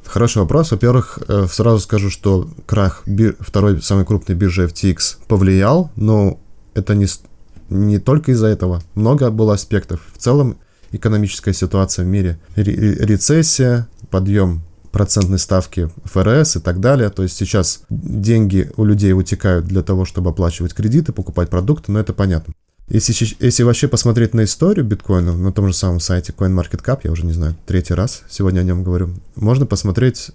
Хороший вопрос. Во-первых, сразу скажу, что крах бир... второй самой крупной биржи FTX повлиял, но это не, не только из-за этого. Много было аспектов. В целом, экономическая ситуация в мире, рецессия, подъем процентной ставки ФРС и так далее. То есть сейчас деньги у людей утекают для того, чтобы оплачивать кредиты, покупать продукты, но это понятно. Если, если вообще посмотреть на историю биткоина, на том же самом сайте CoinMarketCap, я уже не знаю, третий раз сегодня о нем говорю, можно посмотреть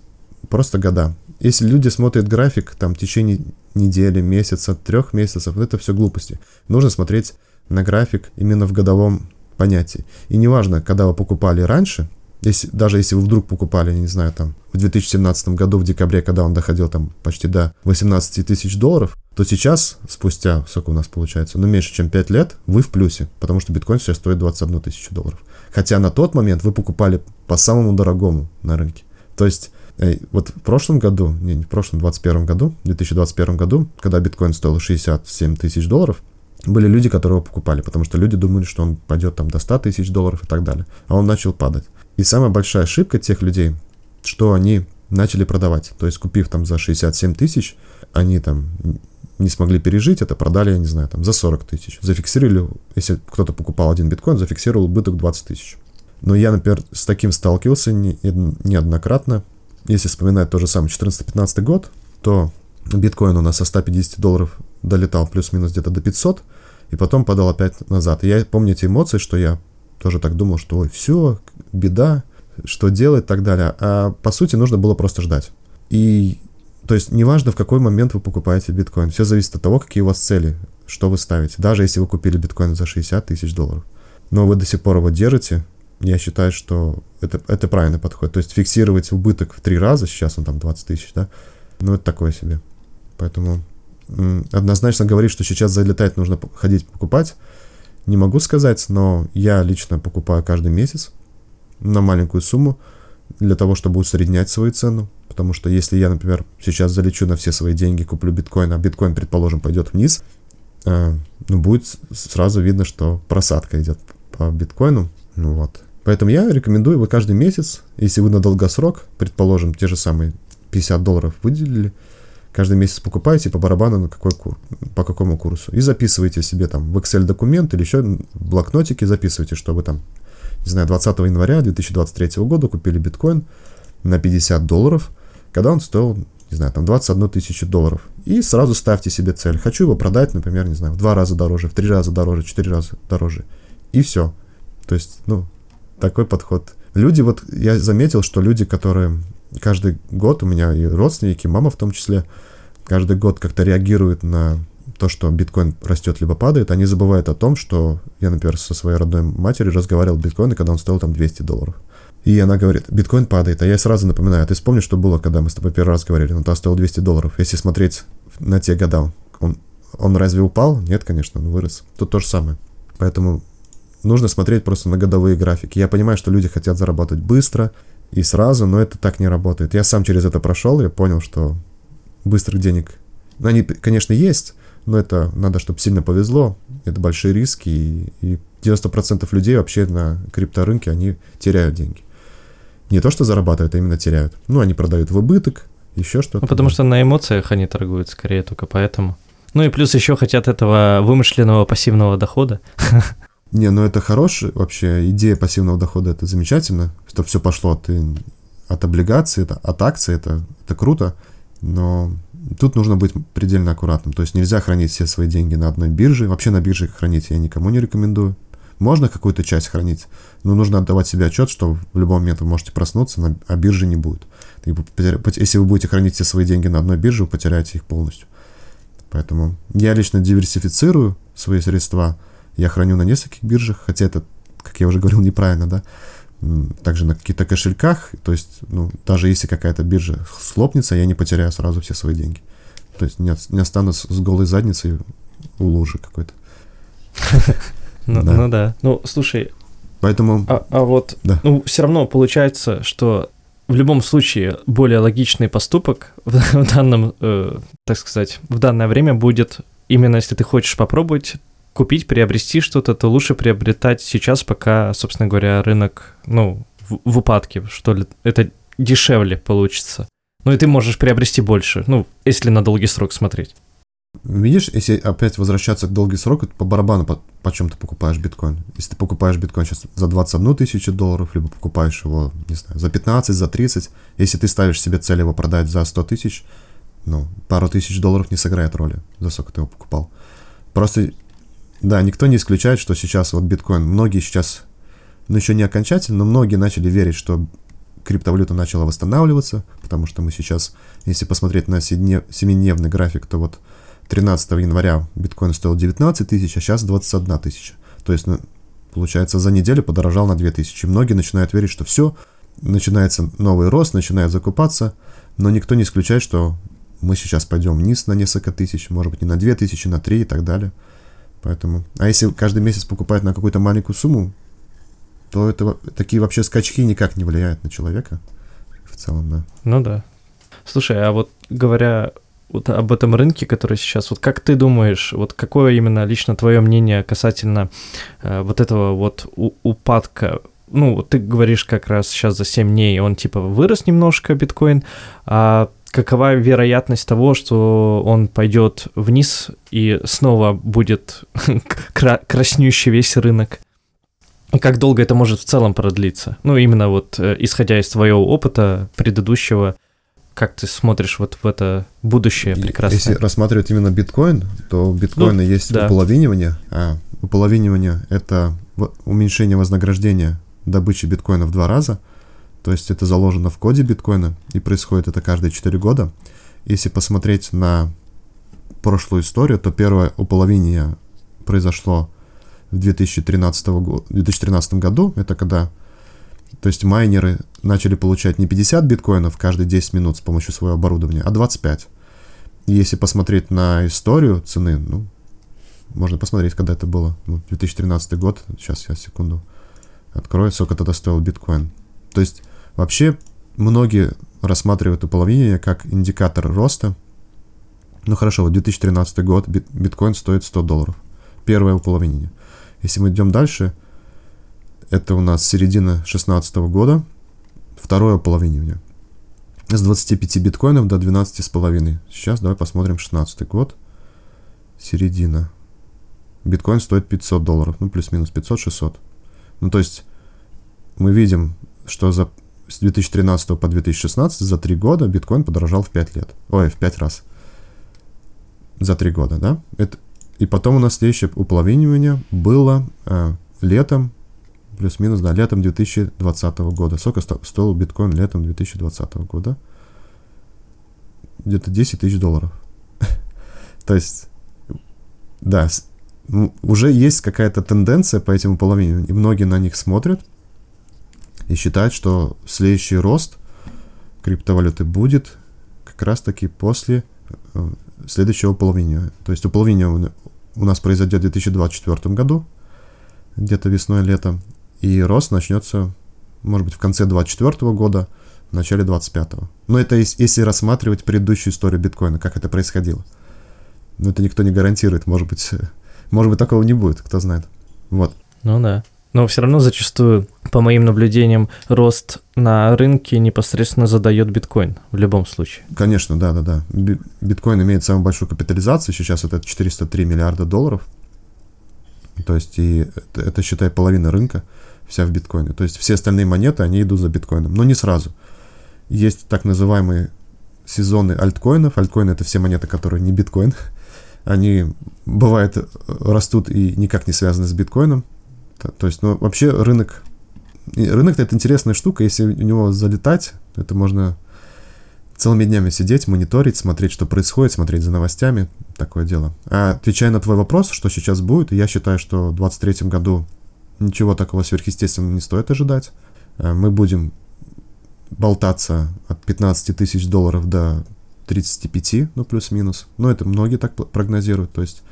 просто года. Если люди смотрят график там в течение недели, месяца, трех месяцев, это все глупости. Нужно смотреть на график именно в годовом понятии. И неважно, когда вы покупали раньше, если, даже если вы вдруг покупали, не знаю, там, в 2017 году, в декабре, когда он доходил там почти до 18 тысяч долларов, то сейчас, спустя, сколько у нас получается, ну, меньше, чем 5 лет, вы в плюсе, потому что биткоин сейчас стоит 21 тысячу долларов. Хотя на тот момент вы покупали по самому дорогому на рынке. То есть, э, вот в прошлом году, не, не в прошлом, 2021 году, в 2021 году, когда биткоин стоил 67 тысяч долларов, были люди, которые его покупали, потому что люди думали, что он пойдет там до 100 тысяч долларов и так далее. А он начал падать. И самая большая ошибка тех людей, что они начали продавать. То есть, купив там за 67 тысяч, они там не смогли пережить это, продали, я не знаю, там за 40 тысяч. Зафиксировали, если кто-то покупал один биткоин, зафиксировал убыток 20 тысяч. Но я, например, с таким сталкивался не, неоднократно. Если вспоминать то же самое 14-15 год, то биткоин у нас со 150 долларов долетал плюс-минус где-то до 500, и потом падал опять назад. И я помню эти эмоции, что я тоже так думал, что ой, все, беда, что делать и так далее. А по сути нужно было просто ждать. И то есть неважно, в какой момент вы покупаете биткоин, все зависит от того, какие у вас цели, что вы ставите. Даже если вы купили биткоин за 60 тысяч долларов, но вы до сих пор его держите, я считаю, что это, это правильный подход. То есть фиксировать убыток в три раза, сейчас он там 20 тысяч, да, ну это такое себе. Поэтому однозначно говорить, что сейчас залетать нужно ходить покупать, не могу сказать, но я лично покупаю каждый месяц на маленькую сумму для того, чтобы усреднять свою цену. Потому что если я, например, сейчас залечу на все свои деньги, куплю биткоин, а биткоин, предположим, пойдет вниз, э, ну, будет сразу видно, что просадка идет по биткоину. Ну вот. Поэтому я рекомендую вы каждый месяц, если вы на долгосрок, предположим, те же самые 50 долларов выделили, каждый месяц покупаете по барабану на какой кур, по какому курсу. И записываете себе там в Excel документ или еще в блокнотике записывайте, что вы там, не знаю, 20 января 2023 года купили биткоин на 50 долларов, когда он стоил, не знаю, там 21 тысячу долларов. И сразу ставьте себе цель. Хочу его продать, например, не знаю, в два раза дороже, в три раза дороже, в четыре раза дороже. И все. То есть, ну, такой подход. Люди, вот я заметил, что люди, которые каждый год, у меня и родственники, мама в том числе, каждый год как-то реагируют на то, что биткоин растет либо падает, они забывают о том, что я, например, со своей родной матерью разговаривал биткоин, когда он стоил там 200 долларов. И она говорит, биткоин падает, а я сразу напоминаю, «А ты вспомни, что было, когда мы с тобой первый раз говорили, ну, то стоил 200 долларов. Если смотреть на те года, он, он разве упал? Нет, конечно, он вырос. Тут то же самое. Поэтому нужно смотреть просто на годовые графики. Я понимаю, что люди хотят заработать быстро и сразу, но это так не работает. Я сам через это прошел, я понял, что быстрых денег, ну, они, конечно, есть, но это надо, чтобы сильно повезло, это большие риски, и, и 90% людей вообще на крипторынке, они теряют деньги. Не то, что зарабатывают, а именно теряют. Ну, они продают в убыток, еще что-то. Ну, потому что на эмоциях они торгуют скорее только поэтому. Ну и плюс еще хотят этого вымышленного пассивного дохода. Не, ну это хорошая вообще идея пассивного дохода, это замечательно, что все пошло от, от облигаций, от акций, это, это круто, но тут нужно быть предельно аккуратным. То есть нельзя хранить все свои деньги на одной бирже. Вообще на бирже хранить я никому не рекомендую. Можно какую-то часть хранить, но нужно отдавать себе отчет, что в любой момент вы можете проснуться, а биржи не будет. Если вы будете хранить все свои деньги на одной бирже, вы потеряете их полностью. Поэтому я лично диверсифицирую свои средства. Я храню на нескольких биржах, хотя это, как я уже говорил, неправильно, да. Также на каких-то кошельках, то есть, ну, даже если какая-то биржа слопнется, я не потеряю сразу все свои деньги. То есть не, не останусь с голой задницей у лужи какой-то. Ну, да. ну да. Ну, слушай. Поэтому. А, а вот, да. ну, все равно получается, что в любом случае более логичный поступок в, в данном, э, так сказать, в данное время будет именно если ты хочешь попробовать купить, приобрести что-то, то лучше приобретать сейчас, пока, собственно говоря, рынок, ну, в, в упадке, что ли, это дешевле получится. Ну и ты можешь приобрести больше, ну, если на долгий срок смотреть. Видишь, если опять возвращаться к долгий срок, это по барабану, по, по чем ты покупаешь биткоин. Если ты покупаешь биткоин сейчас за 21 тысячу долларов, либо покупаешь его, не знаю, за 15, за 30, если ты ставишь себе цель его продать за 100 тысяч, ну, пару тысяч долларов не сыграет роли, за сколько ты его покупал. Просто, да, никто не исключает, что сейчас вот биткоин, многие сейчас, ну, еще не окончательно, но многие начали верить, что криптовалюта начала восстанавливаться, потому что мы сейчас, если посмотреть на семидневный график, то вот 13 января биткоин стоил 19 тысяч, а сейчас 21 тысяча. То есть, ну, получается, за неделю подорожал на 2 тысячи. Многие начинают верить, что все, начинается новый рост, начинают закупаться, но никто не исключает, что мы сейчас пойдем вниз на несколько тысяч, может быть, не на 2 тысячи, на 3 и так далее. Поэтому, а если каждый месяц покупать на какую-то маленькую сумму, то это такие вообще скачки никак не влияют на человека в целом, да. Ну да. Слушай, а вот говоря вот об этом рынке, который сейчас, вот как ты думаешь, вот какое именно лично твое мнение касательно э, вот этого вот упадка? Ну, ты говоришь как раз сейчас за 7 дней, он типа вырос немножко, биткоин, а какова вероятность того, что он пойдет вниз и снова будет краснющий весь рынок? И как долго это может в целом продлиться? Ну, именно вот э, исходя из твоего опыта предыдущего, как ты смотришь вот в это будущее прекрасное? Если рассматривать именно биткоин, то у биткоина ну, есть да. уполовинивание. А уполовинивание — это уменьшение вознаграждения добычи биткоина в два раза. То есть это заложено в коде биткоина, и происходит это каждые 4 года. Если посмотреть на прошлую историю, то первое уполовинение произошло в 2013, го- 2013 году. Это когда то есть майнеры начали получать не 50 биткоинов каждые 10 минут с помощью своего оборудования, а 25. И если посмотреть на историю цены, ну, можно посмотреть, когда это было. Ну, 2013 год, сейчас я секунду открою, сколько тогда стоил биткоин. То есть вообще многие рассматривают уполовинение как индикатор роста. Ну хорошо, вот 2013 год биткоин стоит 100 долларов. Первое уполовинение. Если мы идем дальше, это у нас середина 16 года, второе половинивание. с 25 биткоинов до 12,5. Сейчас давай посмотрим 16 год. Середина. Биткоин стоит 500 долларов. Ну, плюс-минус 500-600. Ну, то есть мы видим, что за с 2013 по 2016 за 3 года биткоин подорожал в 5 лет. Ой, в 5 раз. За 3 года, да? Это... И потом у нас следующее уполовинивание было э, летом, плюс-минус, да, летом 2020 года. Сколько сто... стоил биткоин летом 2020 года? Где-то 10 тысяч долларов. То есть, да, ну, уже есть какая-то тенденция по этим уполовиниваниям, и многие на них смотрят – и считает, что следующий рост криптовалюты будет как раз-таки после э, следующего половины. То есть уполовинение у нас произойдет в 2024 году, где-то весной, летом, и рост начнется, может быть, в конце 2024 года, в начале 2025. Но это если рассматривать предыдущую историю биткоина, как это происходило. Но это никто не гарантирует, может быть, может быть, такого не будет, кто знает. Вот. Ну да. Но все равно зачастую, по моим наблюдениям, рост на рынке непосредственно задает биткоин в любом случае. Конечно, да, да, да. Биткоин имеет самую большую капитализацию, сейчас это 403 миллиарда долларов. То есть, и это, это считай, половина рынка вся в биткоине. То есть, все остальные монеты, они идут за биткоином, но не сразу. Есть так называемые сезоны альткоинов. Альткоины — это все монеты, которые не биткоин. Они, бывает, растут и никак не связаны с биткоином. То есть, ну, вообще рынок... Рынок это интересная штука, если у него залетать, это можно целыми днями сидеть, мониторить, смотреть, что происходит, смотреть за новостями, такое дело. А отвечая на твой вопрос, что сейчас будет, я считаю, что в 2023 году ничего такого сверхъестественного не стоит ожидать. Э, мы будем болтаться от 15 тысяч долларов до 35, ну плюс-минус. Но это многие так прогнозируют. То есть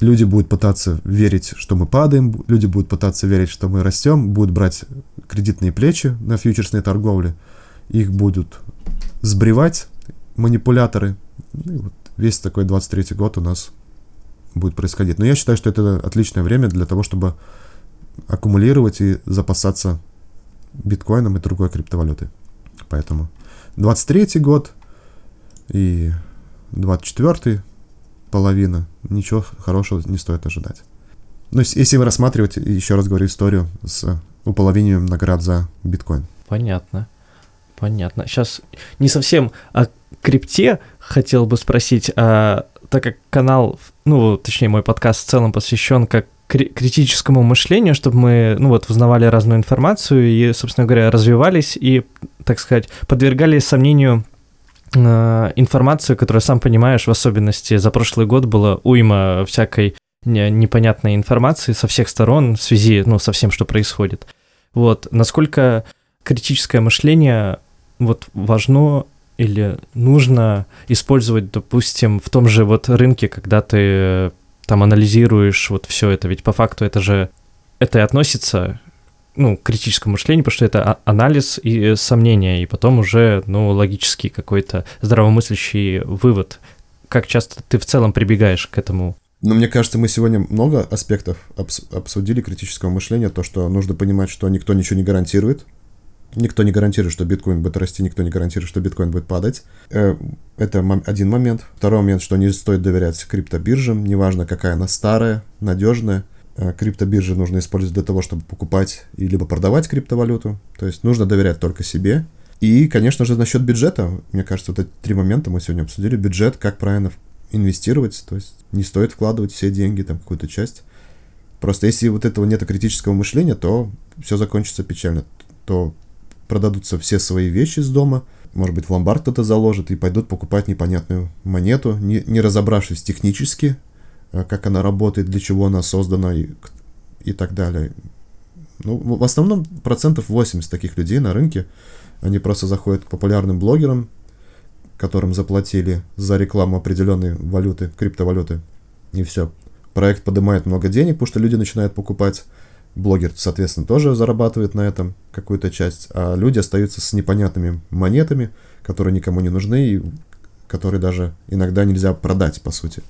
люди будут пытаться верить, что мы падаем, люди будут пытаться верить, что мы растем, будут брать кредитные плечи на фьючерсной торговле, их будут сбривать манипуляторы. Ну, и вот весь такой 23 год у нас будет происходить. Но я считаю, что это отличное время для того, чтобы аккумулировать и запасаться биткоином и другой криптовалютой. Поэтому 23 год и 24 половина, ничего хорошего не стоит ожидать. Ну, если вы рассматривать, еще раз говорю, историю с уполовинением наград за биткоин. Понятно. Понятно. Сейчас не совсем о крипте хотел бы спросить, а так как канал, ну, точнее, мой подкаст в целом посвящен как критическому мышлению, чтобы мы, ну вот, узнавали разную информацию и, собственно говоря, развивались и, так сказать, подвергали сомнению информацию, которую, сам понимаешь, в особенности за прошлый год было уйма всякой непонятной информации со всех сторон в связи ну, со всем, что происходит. Вот, насколько критическое мышление вот важно или нужно использовать, допустим, в том же вот рынке, когда ты э, там анализируешь вот все это, ведь по факту это же это и относится ну, критическому мышлению, потому что это анализ и э, сомнения, и потом уже, ну, логический какой-то здравомыслящий вывод. Как часто ты в целом прибегаешь к этому? Ну, мне кажется, мы сегодня много аспектов обс- обсудили критического мышления, то, что нужно понимать, что никто ничего не гарантирует, Никто не гарантирует, что биткоин будет расти, никто не гарантирует, что биткоин будет падать. Э, это один момент. Второй момент, что не стоит доверять криптобиржам, неважно, какая она старая, надежная. Э, криптобиржи нужно использовать для того, чтобы покупать и либо продавать криптовалюту. То есть нужно доверять только себе. И, конечно же, насчет бюджета, мне кажется, вот эти три момента мы сегодня обсудили. Бюджет, как правильно инвестировать, то есть не стоит вкладывать все деньги, там, какую-то часть. Просто если вот этого нет критического мышления, то все закончится печально. То продадутся все свои вещи из дома, может быть, в ломбард кто-то заложит и пойдут покупать непонятную монету, не, не разобравшись технически, как она работает, для чего она создана и, и так далее. Ну, в основном процентов 80 таких людей на рынке, они просто заходят к популярным блогерам, которым заплатили за рекламу определенной валюты, криптовалюты, и все. Проект поднимает много денег, потому что люди начинают покупать. Блогер, соответственно, тоже зарабатывает на этом какую-то часть, а люди остаются с непонятными монетами, которые никому не нужны и которые даже иногда нельзя продать, по сути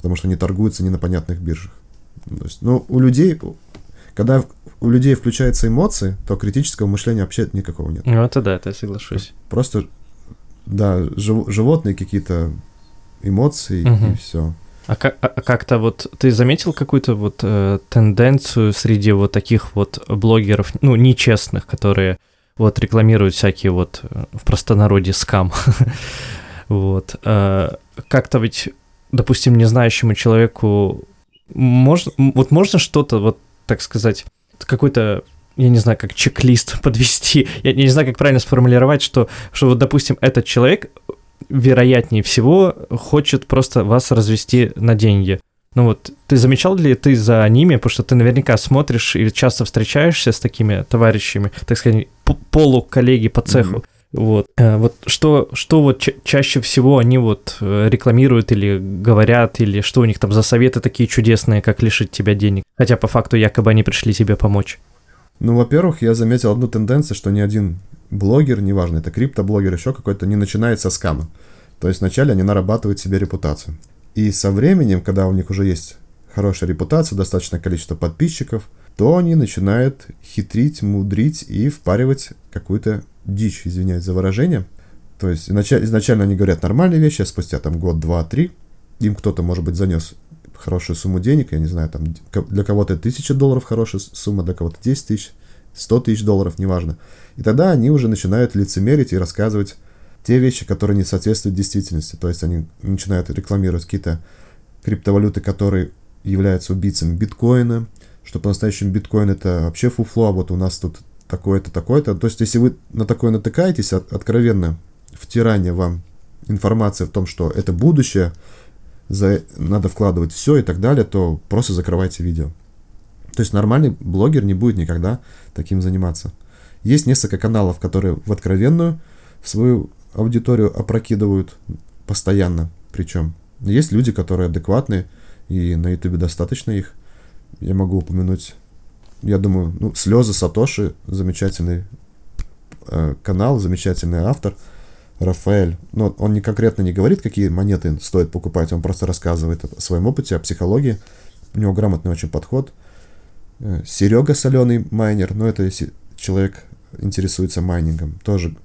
потому что они торгуются не на понятных биржах. То есть, ну, у людей, когда у людей включаются эмоции, то критического мышления вообще никакого нет. Ну, это да, это я соглашусь. Просто да, жив, животные какие-то эмоции угу. и все. А, как, а, а как-то вот ты заметил какую-то вот э, тенденцию среди вот таких вот блогеров, ну, нечестных, которые вот рекламируют всякие вот э, в простонародье скам. вот. Э, как-то ведь, допустим, незнающему человеку можно, вот можно что-то вот, так сказать, какой-то я не знаю, как чек-лист подвести, я, не знаю, как правильно сформулировать, что, что вот, допустим, этот человек вероятнее всего хочет просто вас развести на деньги. Ну вот, ты замечал ли ты за ними, потому что ты наверняка смотришь и часто встречаешься с такими товарищами, так сказать, полуколлеги по цеху. Mm-hmm. Вот, э, вот что, что вот ча- чаще всего они вот э, рекламируют или говорят, или что у них там за советы такие чудесные, как лишить тебя денег, хотя по факту якобы они пришли тебе помочь. Ну, во-первых, я заметил одну тенденцию, что ни один блогер, неважно, это криптоблогер, еще какой-то, не начинает со скама. То есть вначале они нарабатывают себе репутацию. И со временем, когда у них уже есть хорошая репутация, достаточное количество подписчиков, то они начинают хитрить, мудрить и впаривать какую-то дичь, извиняюсь за выражение. То есть изначально они говорят нормальные вещи, а спустя там год, два, три им кто-то, может быть, занес хорошую сумму денег, я не знаю, там для кого-то тысяча долларов хорошая сумма, для кого-то 10 тысяч, 100 тысяч долларов, неважно. И тогда они уже начинают лицемерить и рассказывать те вещи, которые не соответствуют действительности. То есть они начинают рекламировать какие-то криптовалюты, которые являются убийцами биткоина, что по-настоящему биткоин это вообще фуфло, а вот у нас тут такое-то, такое-то. То есть если вы на такое натыкаетесь, от, откровенно втирание вам информации в том, что это будущее, за, надо вкладывать все и так далее, то просто закрывайте видео. То есть нормальный блогер не будет никогда таким заниматься. Есть несколько каналов, которые в откровенную свою аудиторию опрокидывают постоянно, причем. Есть люди, которые адекватные, и на ютубе достаточно их. Я могу упомянуть, я думаю, ну, слезы Сатоши, замечательный э, канал, замечательный автор, Рафаэль. Но он не конкретно не говорит, какие монеты стоит покупать, он просто рассказывает о своем опыте, о психологии. У него грамотный очень подход. Э, Серега соленый майнер, но это если человек интересуется майнингом, тоже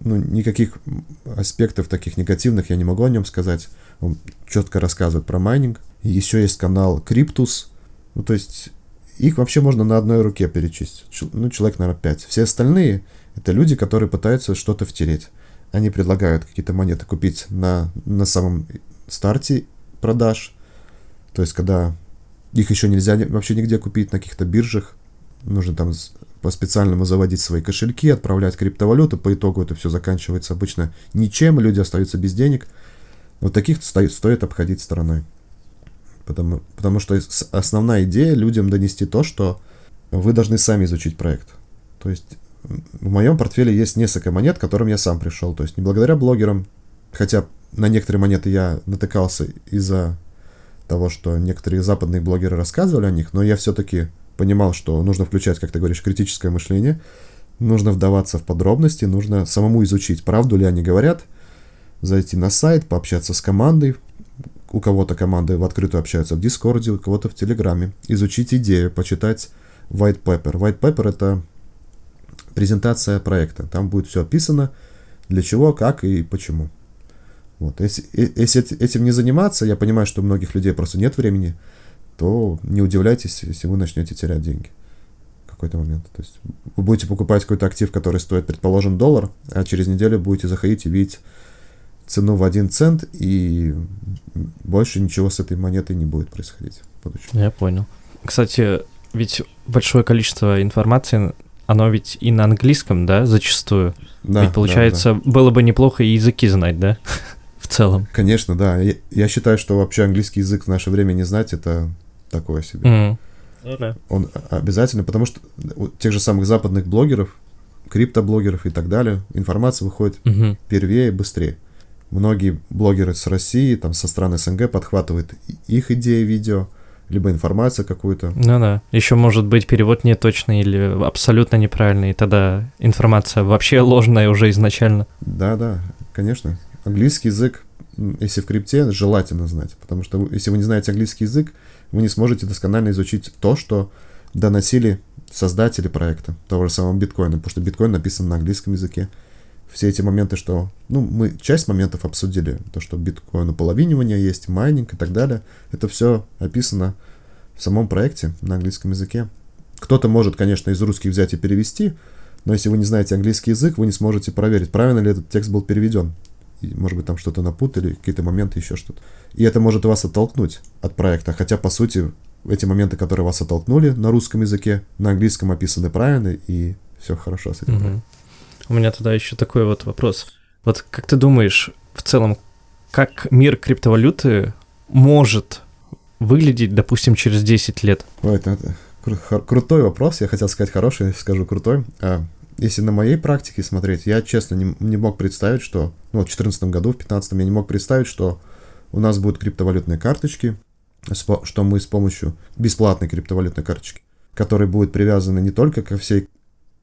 ну, никаких аспектов таких негативных я не могу о нем сказать. Он четко рассказывает про майнинг. Еще есть канал Криптус. Ну, то есть их вообще можно на одной руке перечислить. Ну, человек, наверное, пять. Все остальные — это люди, которые пытаются что-то втереть. Они предлагают какие-то монеты купить на, на самом старте продаж. То есть, когда их еще нельзя вообще нигде купить на каких-то биржах. Нужно там по специальному заводить свои кошельки, отправлять криптовалюту. По итогу это все заканчивается обычно ничем, люди остаются без денег. Вот таких стоит обходить стороной. Потому, потому что основная идея людям донести то, что вы должны сами изучить проект. То есть в моем портфеле есть несколько монет, к которым я сам пришел. То есть не благодаря блогерам, хотя на некоторые монеты я натыкался из-за того, что некоторые западные блогеры рассказывали о них, но я все-таки понимал, что нужно включать, как ты говоришь, критическое мышление, нужно вдаваться в подробности, нужно самому изучить, правду ли они говорят, зайти на сайт, пообщаться с командой, у кого-то команды в открытую общаются в Дискорде, у кого-то в Телеграме, изучить идею, почитать white paper. White paper — это презентация проекта. Там будет все описано, для чего, как и почему. Вот. Если, э, если этим не заниматься, я понимаю, что у многих людей просто нет времени, то не удивляйтесь, если вы начнете терять деньги в какой-то момент. То есть вы будете покупать какой-то актив, который стоит, предположим, доллар, а через неделю будете заходить и видеть цену в один цент, и больше ничего с этой монетой не будет происходить в будущем. Я понял. Кстати, ведь большое количество информации, оно ведь и на английском, да, зачастую. Да, ведь получается, да, да. было бы неплохо и языки знать, да, в целом. Конечно, да. Я, я считаю, что вообще английский язык в наше время не знать, это такое себе. Mm. Он обязательно, потому что у тех же самых западных блогеров, криптоблогеров и так далее, информация выходит mm-hmm. первее и быстрее. Многие блогеры с России, там со стран СНГ подхватывают их идеи видео, либо информацию какую-то. Ну да. Еще может быть перевод неточный или абсолютно неправильный, и тогда информация вообще ложная уже изначально. Да, да, конечно. Английский язык, если в крипте, желательно знать, потому что если вы не знаете английский язык, вы не сможете досконально изучить то, что доносили создатели проекта, того же самого биткоина, потому что биткоин написан на английском языке. Все эти моменты, что... Ну, мы часть моментов обсудили, то, что биткоин уполовинивание есть, майнинг и так далее. Это все описано в самом проекте на английском языке. Кто-то может, конечно, из русских взять и перевести, но если вы не знаете английский язык, вы не сможете проверить, правильно ли этот текст был переведен. И, может быть, там что-то напутали, какие-то моменты, еще что-то. И это может вас оттолкнуть от проекта. Хотя, по сути, эти моменты, которые вас оттолкнули на русском языке, на английском описаны правильно, и все хорошо с этим. Угу. У меня тогда еще такой вот вопрос. Вот как ты думаешь, в целом, как мир криптовалюты может выглядеть, допустим, через 10 лет? Ой, это, это кру- крутой вопрос. Я хотел сказать хороший, скажу крутой. А, если на моей практике смотреть, я честно не, не мог представить, что... Ну, в 2014 году, в 2015 я не мог представить, что у нас будут криптовалютные карточки, что мы с помощью бесплатной криптовалютной карточки, которая будет привязана не только ко всей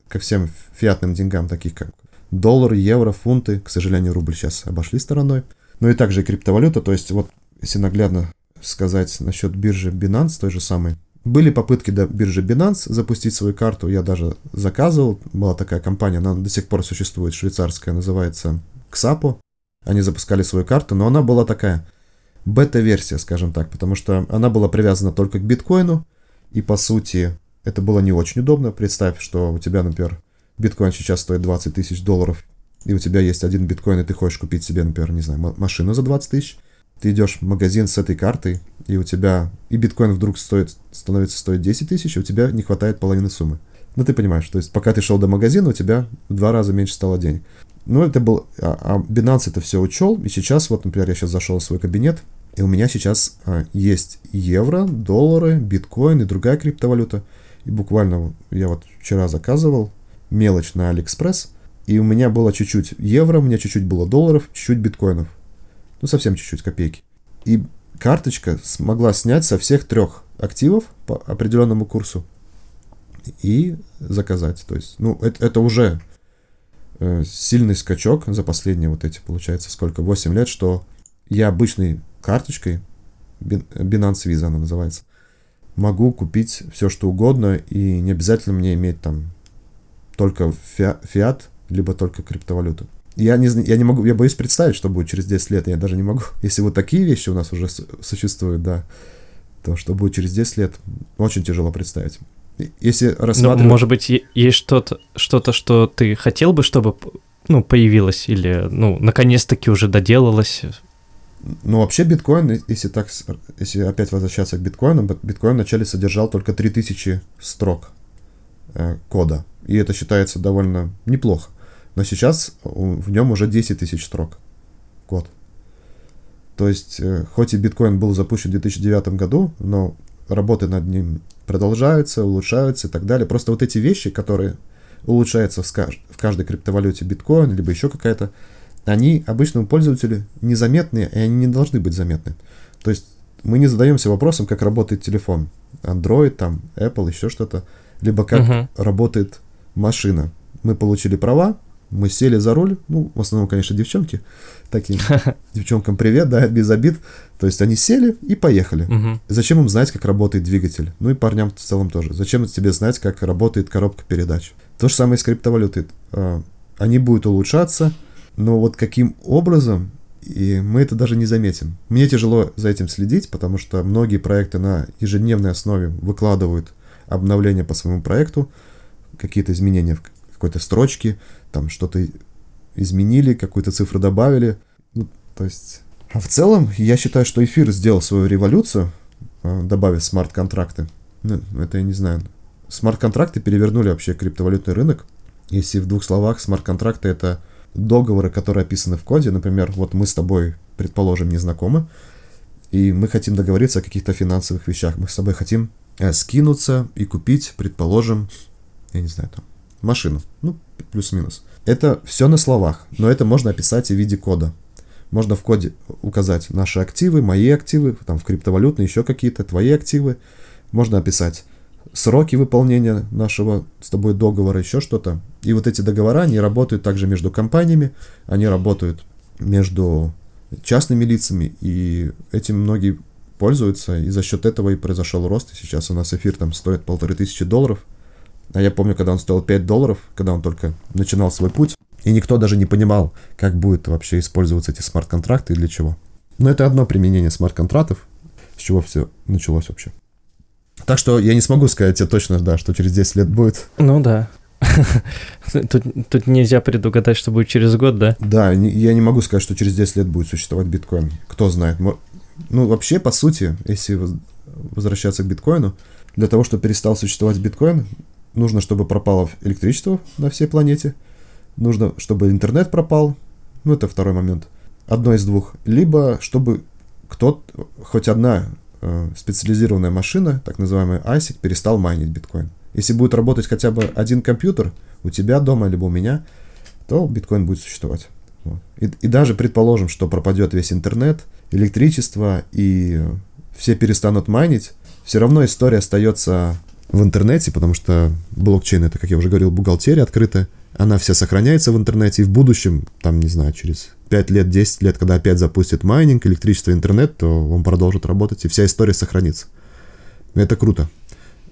ко всем фиатным деньгам, таких как доллар, евро, фунты, к сожалению, рубль сейчас обошли стороной, но и также и криптовалюта, то есть вот если наглядно сказать насчет биржи Binance той же самой, были попытки до биржи Binance запустить свою карту, я даже заказывал, была такая компания, она до сих пор существует, швейцарская, называется Xapo, они запускали свою карту, но она была такая бета-версия, скажем так, потому что она была привязана только к биткоину, и по сути это было не очень удобно. Представь, что у тебя, например, биткоин сейчас стоит 20 тысяч долларов, и у тебя есть один биткоин, и ты хочешь купить себе, например, не знаю, машину за 20 тысяч. Ты идешь в магазин с этой картой, и у тебя... И биткоин вдруг стоит, становится стоить 10 тысяч, и у тебя не хватает половины суммы. Ну, ты понимаешь, то есть пока ты шел до магазина, у тебя в два раза меньше стало денег. Ну, это был... А, а Binance это все учел, и сейчас, вот, например, я сейчас зашел в свой кабинет, и у меня сейчас а, есть евро, доллары, биткоин и другая криптовалюта – и буквально я вот вчера заказывал мелочь на Алиэкспресс, и у меня было чуть-чуть евро, у меня чуть-чуть было долларов, чуть-чуть биткоинов. Ну, совсем чуть-чуть, копейки. И карточка смогла снять со всех трех активов по определенному курсу и заказать. То есть, ну, это, это уже э, сильный скачок за последние вот эти, получается, сколько, 8 лет, что я обычной карточкой, Binance Visa она называется, могу купить все, что угодно, и не обязательно мне иметь там только фиат, либо только криптовалюту. Я не, я не могу, я боюсь представить, что будет через 10 лет, я даже не могу. Если вот такие вещи у нас уже существуют, да, то что будет через 10 лет, очень тяжело представить. Если рассматривать... Ну, может быть, есть что-то, что-то, что ты хотел бы, чтобы ну, появилось, или, ну, наконец-таки уже доделалось, ну, вообще биткоин, если так, если опять возвращаться к биткоину, биткоин вначале содержал только 3000 строк э, кода. И это считается довольно неплохо. Но сейчас в нем уже 10 тысяч строк код. То есть, э, хоть и биткоин был запущен в 2009 году, но работы над ним продолжаются, улучшаются и так далее. Просто вот эти вещи, которые улучшаются в, в каждой криптовалюте биткоин, либо еще какая-то, они обычному пользователю незаметны, и они не должны быть заметны. То есть мы не задаемся вопросом, как работает телефон. Android, там, Apple, еще что-то. Либо как uh-huh. работает машина. Мы получили права, мы сели за руль, ну, в основном, конечно, девчонки, таким девчонкам привет, да, без обид. То есть они сели и поехали. Угу. Зачем им знать, как работает двигатель? Ну и парням в целом тоже. Зачем тебе знать, как работает коробка передач? То же самое с криптовалютой. А, они будут улучшаться, но вот каким образом, и мы это даже не заметим. Мне тяжело за этим следить, потому что многие проекты на ежедневной основе выкладывают обновления по своему проекту, какие-то изменения в какой-то строчке, там что-то изменили, какую-то цифру добавили. Ну, то есть... А в целом, я считаю, что эфир сделал свою революцию, а, добавив смарт-контракты. Ну, это я не знаю. Смарт-контракты перевернули вообще криптовалютный рынок. Если в двух словах, смарт-контракты это договоры, которые описаны в коде. Например, вот мы с тобой, предположим, не знакомы, и мы хотим договориться о каких-то финансовых вещах. Мы с тобой хотим э, скинуться и купить, предположим, я не знаю, там, машину. Ну, плюс-минус. Это все на словах, но это можно описать и в виде кода. Можно в коде указать наши активы, мои активы, там в криптовалютные еще какие-то, твои активы. Можно описать сроки выполнения нашего с тобой договора, еще что-то. И вот эти договора, они работают также между компаниями, они работают между частными лицами, и этим многие пользуются, и за счет этого и произошел рост. И сейчас у нас эфир там стоит полторы тысячи долларов. А я помню, когда он стоил 5 долларов, когда он только начинал свой путь, И никто даже не понимал, как будет вообще использоваться эти смарт-контракты и для чего. Но это одно применение смарт-контрактов, с чего все началось вообще. Так что я не смогу сказать тебе точно, да, что через 10 лет будет. Ну да. Тут, тут нельзя предугадать, что будет через год, да? Да, я не могу сказать, что через 10 лет будет существовать биткоин. Кто знает. Ну, вообще, по сути, если возвращаться к биткоину, для того, чтобы перестал существовать биткоин, нужно, чтобы пропало электричество на всей планете, нужно, чтобы интернет пропал, ну, это второй момент, одно из двух, либо чтобы кто-то, хоть одна специализированная машина, так называемая ASIC, перестал майнить биткоин. Если будет работать хотя бы один компьютер у тебя дома, либо у меня, то биткоин будет существовать. И, и даже предположим, что пропадет весь интернет, электричество и все перестанут майнить, все равно история остается в интернете, потому что блокчейн это, как я уже говорил, бухгалтерия открытая, она вся сохраняется в интернете, и в будущем, там, не знаю, через 5 лет, 10 лет, когда опять запустит майнинг, электричество, интернет, то он продолжит работать, и вся история сохранится. Это круто.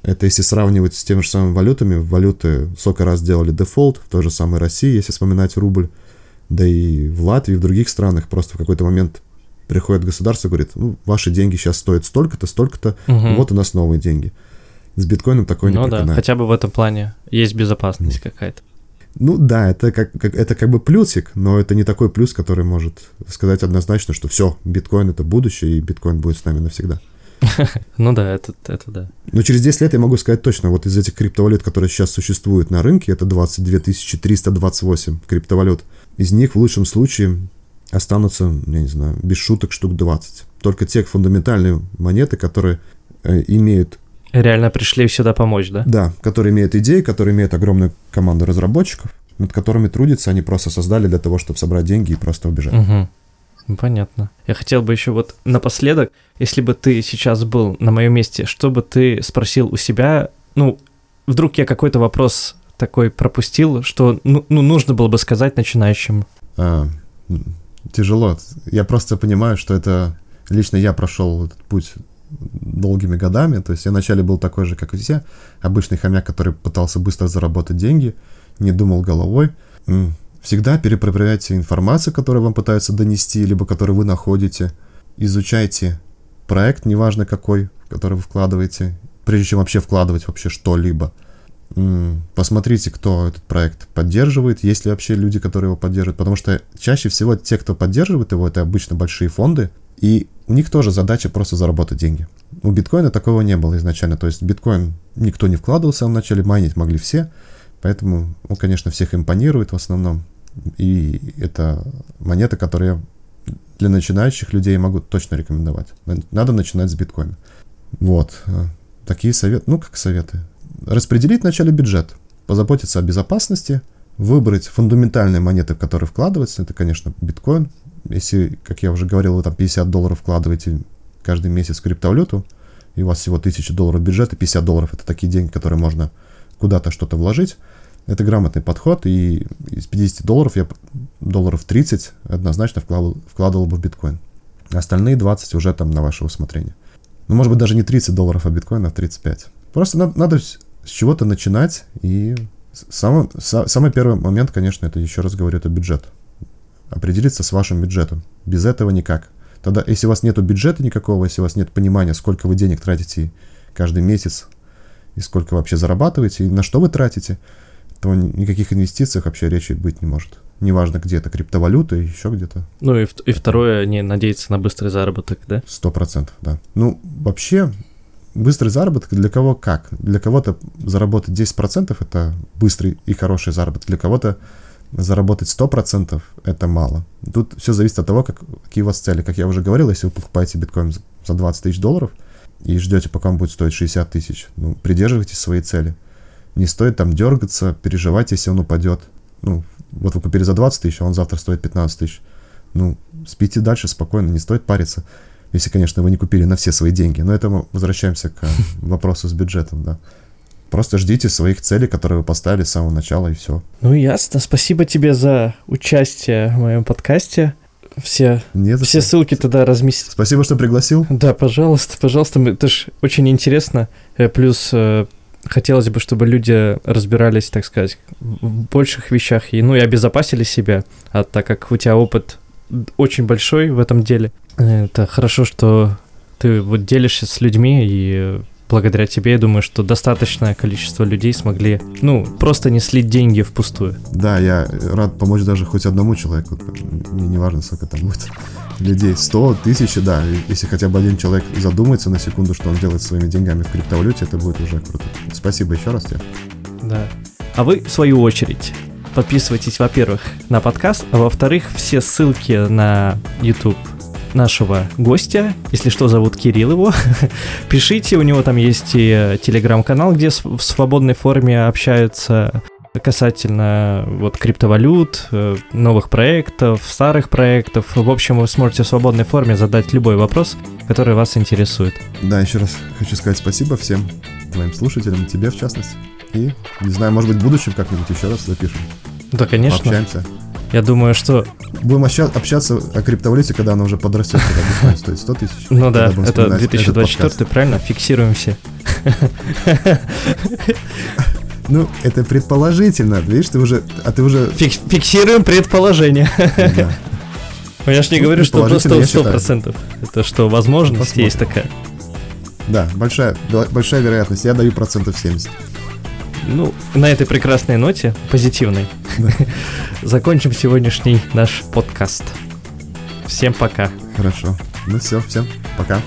Это если сравнивать с теми же самыми валютами, валюты сколько раз делали дефолт, в той же самой России, если вспоминать рубль, да и в Латвии, в других странах, просто в какой-то момент приходит государство и говорит, ну, ваши деньги сейчас стоят столько-то, столько-то, угу. вот у нас новые деньги. С биткоином такое ну, не да, хотя бы в этом плане есть безопасность ну. какая-то. Ну да, это как, как, это как бы плюсик, но это не такой плюс, который может сказать однозначно, что все, биткоин это будущее, и биткоин будет с нами навсегда. Ну да, это, это да. Но через 10 лет я могу сказать точно, вот из этих криптовалют, которые сейчас существуют на рынке, это 22 328 криптовалют. Из них в лучшем случае останутся, я не знаю, без шуток штук 20. Только те фундаментальные монеты, которые э, имеют... Реально пришли сюда помочь, да? Да, которые имеют идеи, которые имеют огромную команду разработчиков, над которыми трудятся, они просто создали для того, чтобы собрать деньги и просто убежать. Угу. Понятно. Я хотел бы еще вот напоследок, если бы ты сейчас был на моем месте, что бы ты спросил у себя? Ну, вдруг я какой-то вопрос такой пропустил, что ну, ну нужно было бы сказать начинающим. А, тяжело. Я просто понимаю, что это лично я прошел этот путь долгими годами. То есть я вначале был такой же, как и все, обычный хомяк, который пытался быстро заработать деньги, не думал головой. Всегда перепроверяйте информацию, которую вам пытаются донести, либо которую вы находите. Изучайте проект, неважно какой, в который вы вкладываете, прежде чем вообще вкладывать вообще что-либо. Посмотрите, кто этот проект поддерживает, есть ли вообще люди, которые его поддерживают, потому что чаще всего те, кто поддерживает его, это обычно большие фонды, и у них тоже задача просто заработать деньги. У биткоина такого не было изначально, то есть биткоин никто не вкладывался в начале, майнить могли все, поэтому он, конечно, всех импонирует в основном, и это монета, которую я для начинающих людей могу точно рекомендовать. Надо начинать с биткоина. Вот. Такие советы. Ну, как советы. Распределить вначале бюджет. Позаботиться о безопасности. Выбрать фундаментальные монеты, в которые вкладываться. Это, конечно, биткоин. Если, как я уже говорил, вы там 50 долларов вкладываете каждый месяц в криптовалюту, и у вас всего 1000 долларов бюджета, 50 долларов это такие деньги, которые можно куда-то что-то вложить, это грамотный подход, и из 50 долларов я долларов 30 однозначно вкладывал, вкладывал бы в биткоин. Остальные 20 уже там на ваше усмотрение. Ну, может быть, даже не 30 долларов, а биткоин, а 35. Просто надо, надо с чего-то начинать, и самый, самый первый момент, конечно, это, еще раз говорю, это бюджет. Определиться с вашим бюджетом. Без этого никак. Тогда, если у вас нет бюджета никакого, если у вас нет понимания, сколько вы денег тратите каждый месяц, и сколько вообще зарабатываете, и на что вы тратите, то никаких инвестициях вообще речи быть не может. Неважно где это, криптовалюта, еще где-то. Ну и, и второе, не надеяться на быстрый заработок, да? Сто процентов, да. Ну, вообще, быстрый заработок для кого как? Для кого-то заработать 10% это быстрый и хороший заработок, для кого-то заработать 100% это мало. Тут все зависит от того, как, какие у вас цели. Как я уже говорил, если вы покупаете биткоин за 20 тысяч долларов и ждете, пока он будет стоить 60 тысяч, ну, придерживайтесь своей цели не стоит там дергаться, переживать, если он упадет. Ну, вот вы купили за 20 тысяч, а он завтра стоит 15 тысяч. Ну, спите дальше спокойно, не стоит париться. Если, конечно, вы не купили на все свои деньги. Но это мы возвращаемся к вопросу с бюджетом, да. Просто ждите своих целей, которые вы поставили с самого начала, и все. Ну, ясно. Спасибо тебе за участие в моем подкасте. Все, Не все ссылки туда разместить. Спасибо, что пригласил. Да, пожалуйста, пожалуйста. Это же очень интересно. Э, плюс э, хотелось бы, чтобы люди разбирались, так сказать, в больших вещах и, ну, и обезопасили себя, а так как у тебя опыт очень большой в этом деле, это хорошо, что ты вот делишься с людьми и благодаря тебе, я думаю, что достаточное количество людей смогли, ну, просто не слить деньги впустую. Да, я рад помочь даже хоть одному человеку. Мне не важно, сколько там будет людей. 100, тысячи, да. Если хотя бы один человек задумается на секунду, что он делает своими деньгами в криптовалюте, это будет уже круто. Спасибо еще раз тебе. Да. А вы, в свою очередь, подписывайтесь, во-первых, на подкаст, а во-вторых, все ссылки на YouTube нашего гостя, если что, зовут Кирилл его, пишите, у него там есть и телеграм-канал, где в свободной форме общаются касательно вот криптовалют, э, новых проектов, старых проектов. В общем, вы сможете в свободной форме задать любой вопрос, который вас интересует. Да, еще раз хочу сказать спасибо всем твоим слушателям, тебе в частности. И, не знаю, может быть, в будущем как-нибудь еще раз запишем. Да, конечно. Пообщаемся. Я думаю, что... Будем общаться о криптовалюте, когда она уже подрастет, когда биткоин стоит 100 тысяч. Ну да, это 2024, правильно? Фиксируем все. Ну, это предположительно, видишь, ты уже... А ты уже... Фик, фиксируем предположение. Ну, я ж не ну, говорю, что просто 100%. Это что, возможность есть такая? Да, большая, большая вероятность. Я даю процентов 70. Ну, на этой прекрасной ноте, позитивной, закончим сегодняшний наш подкаст. Всем пока. Хорошо. Ну все, всем пока.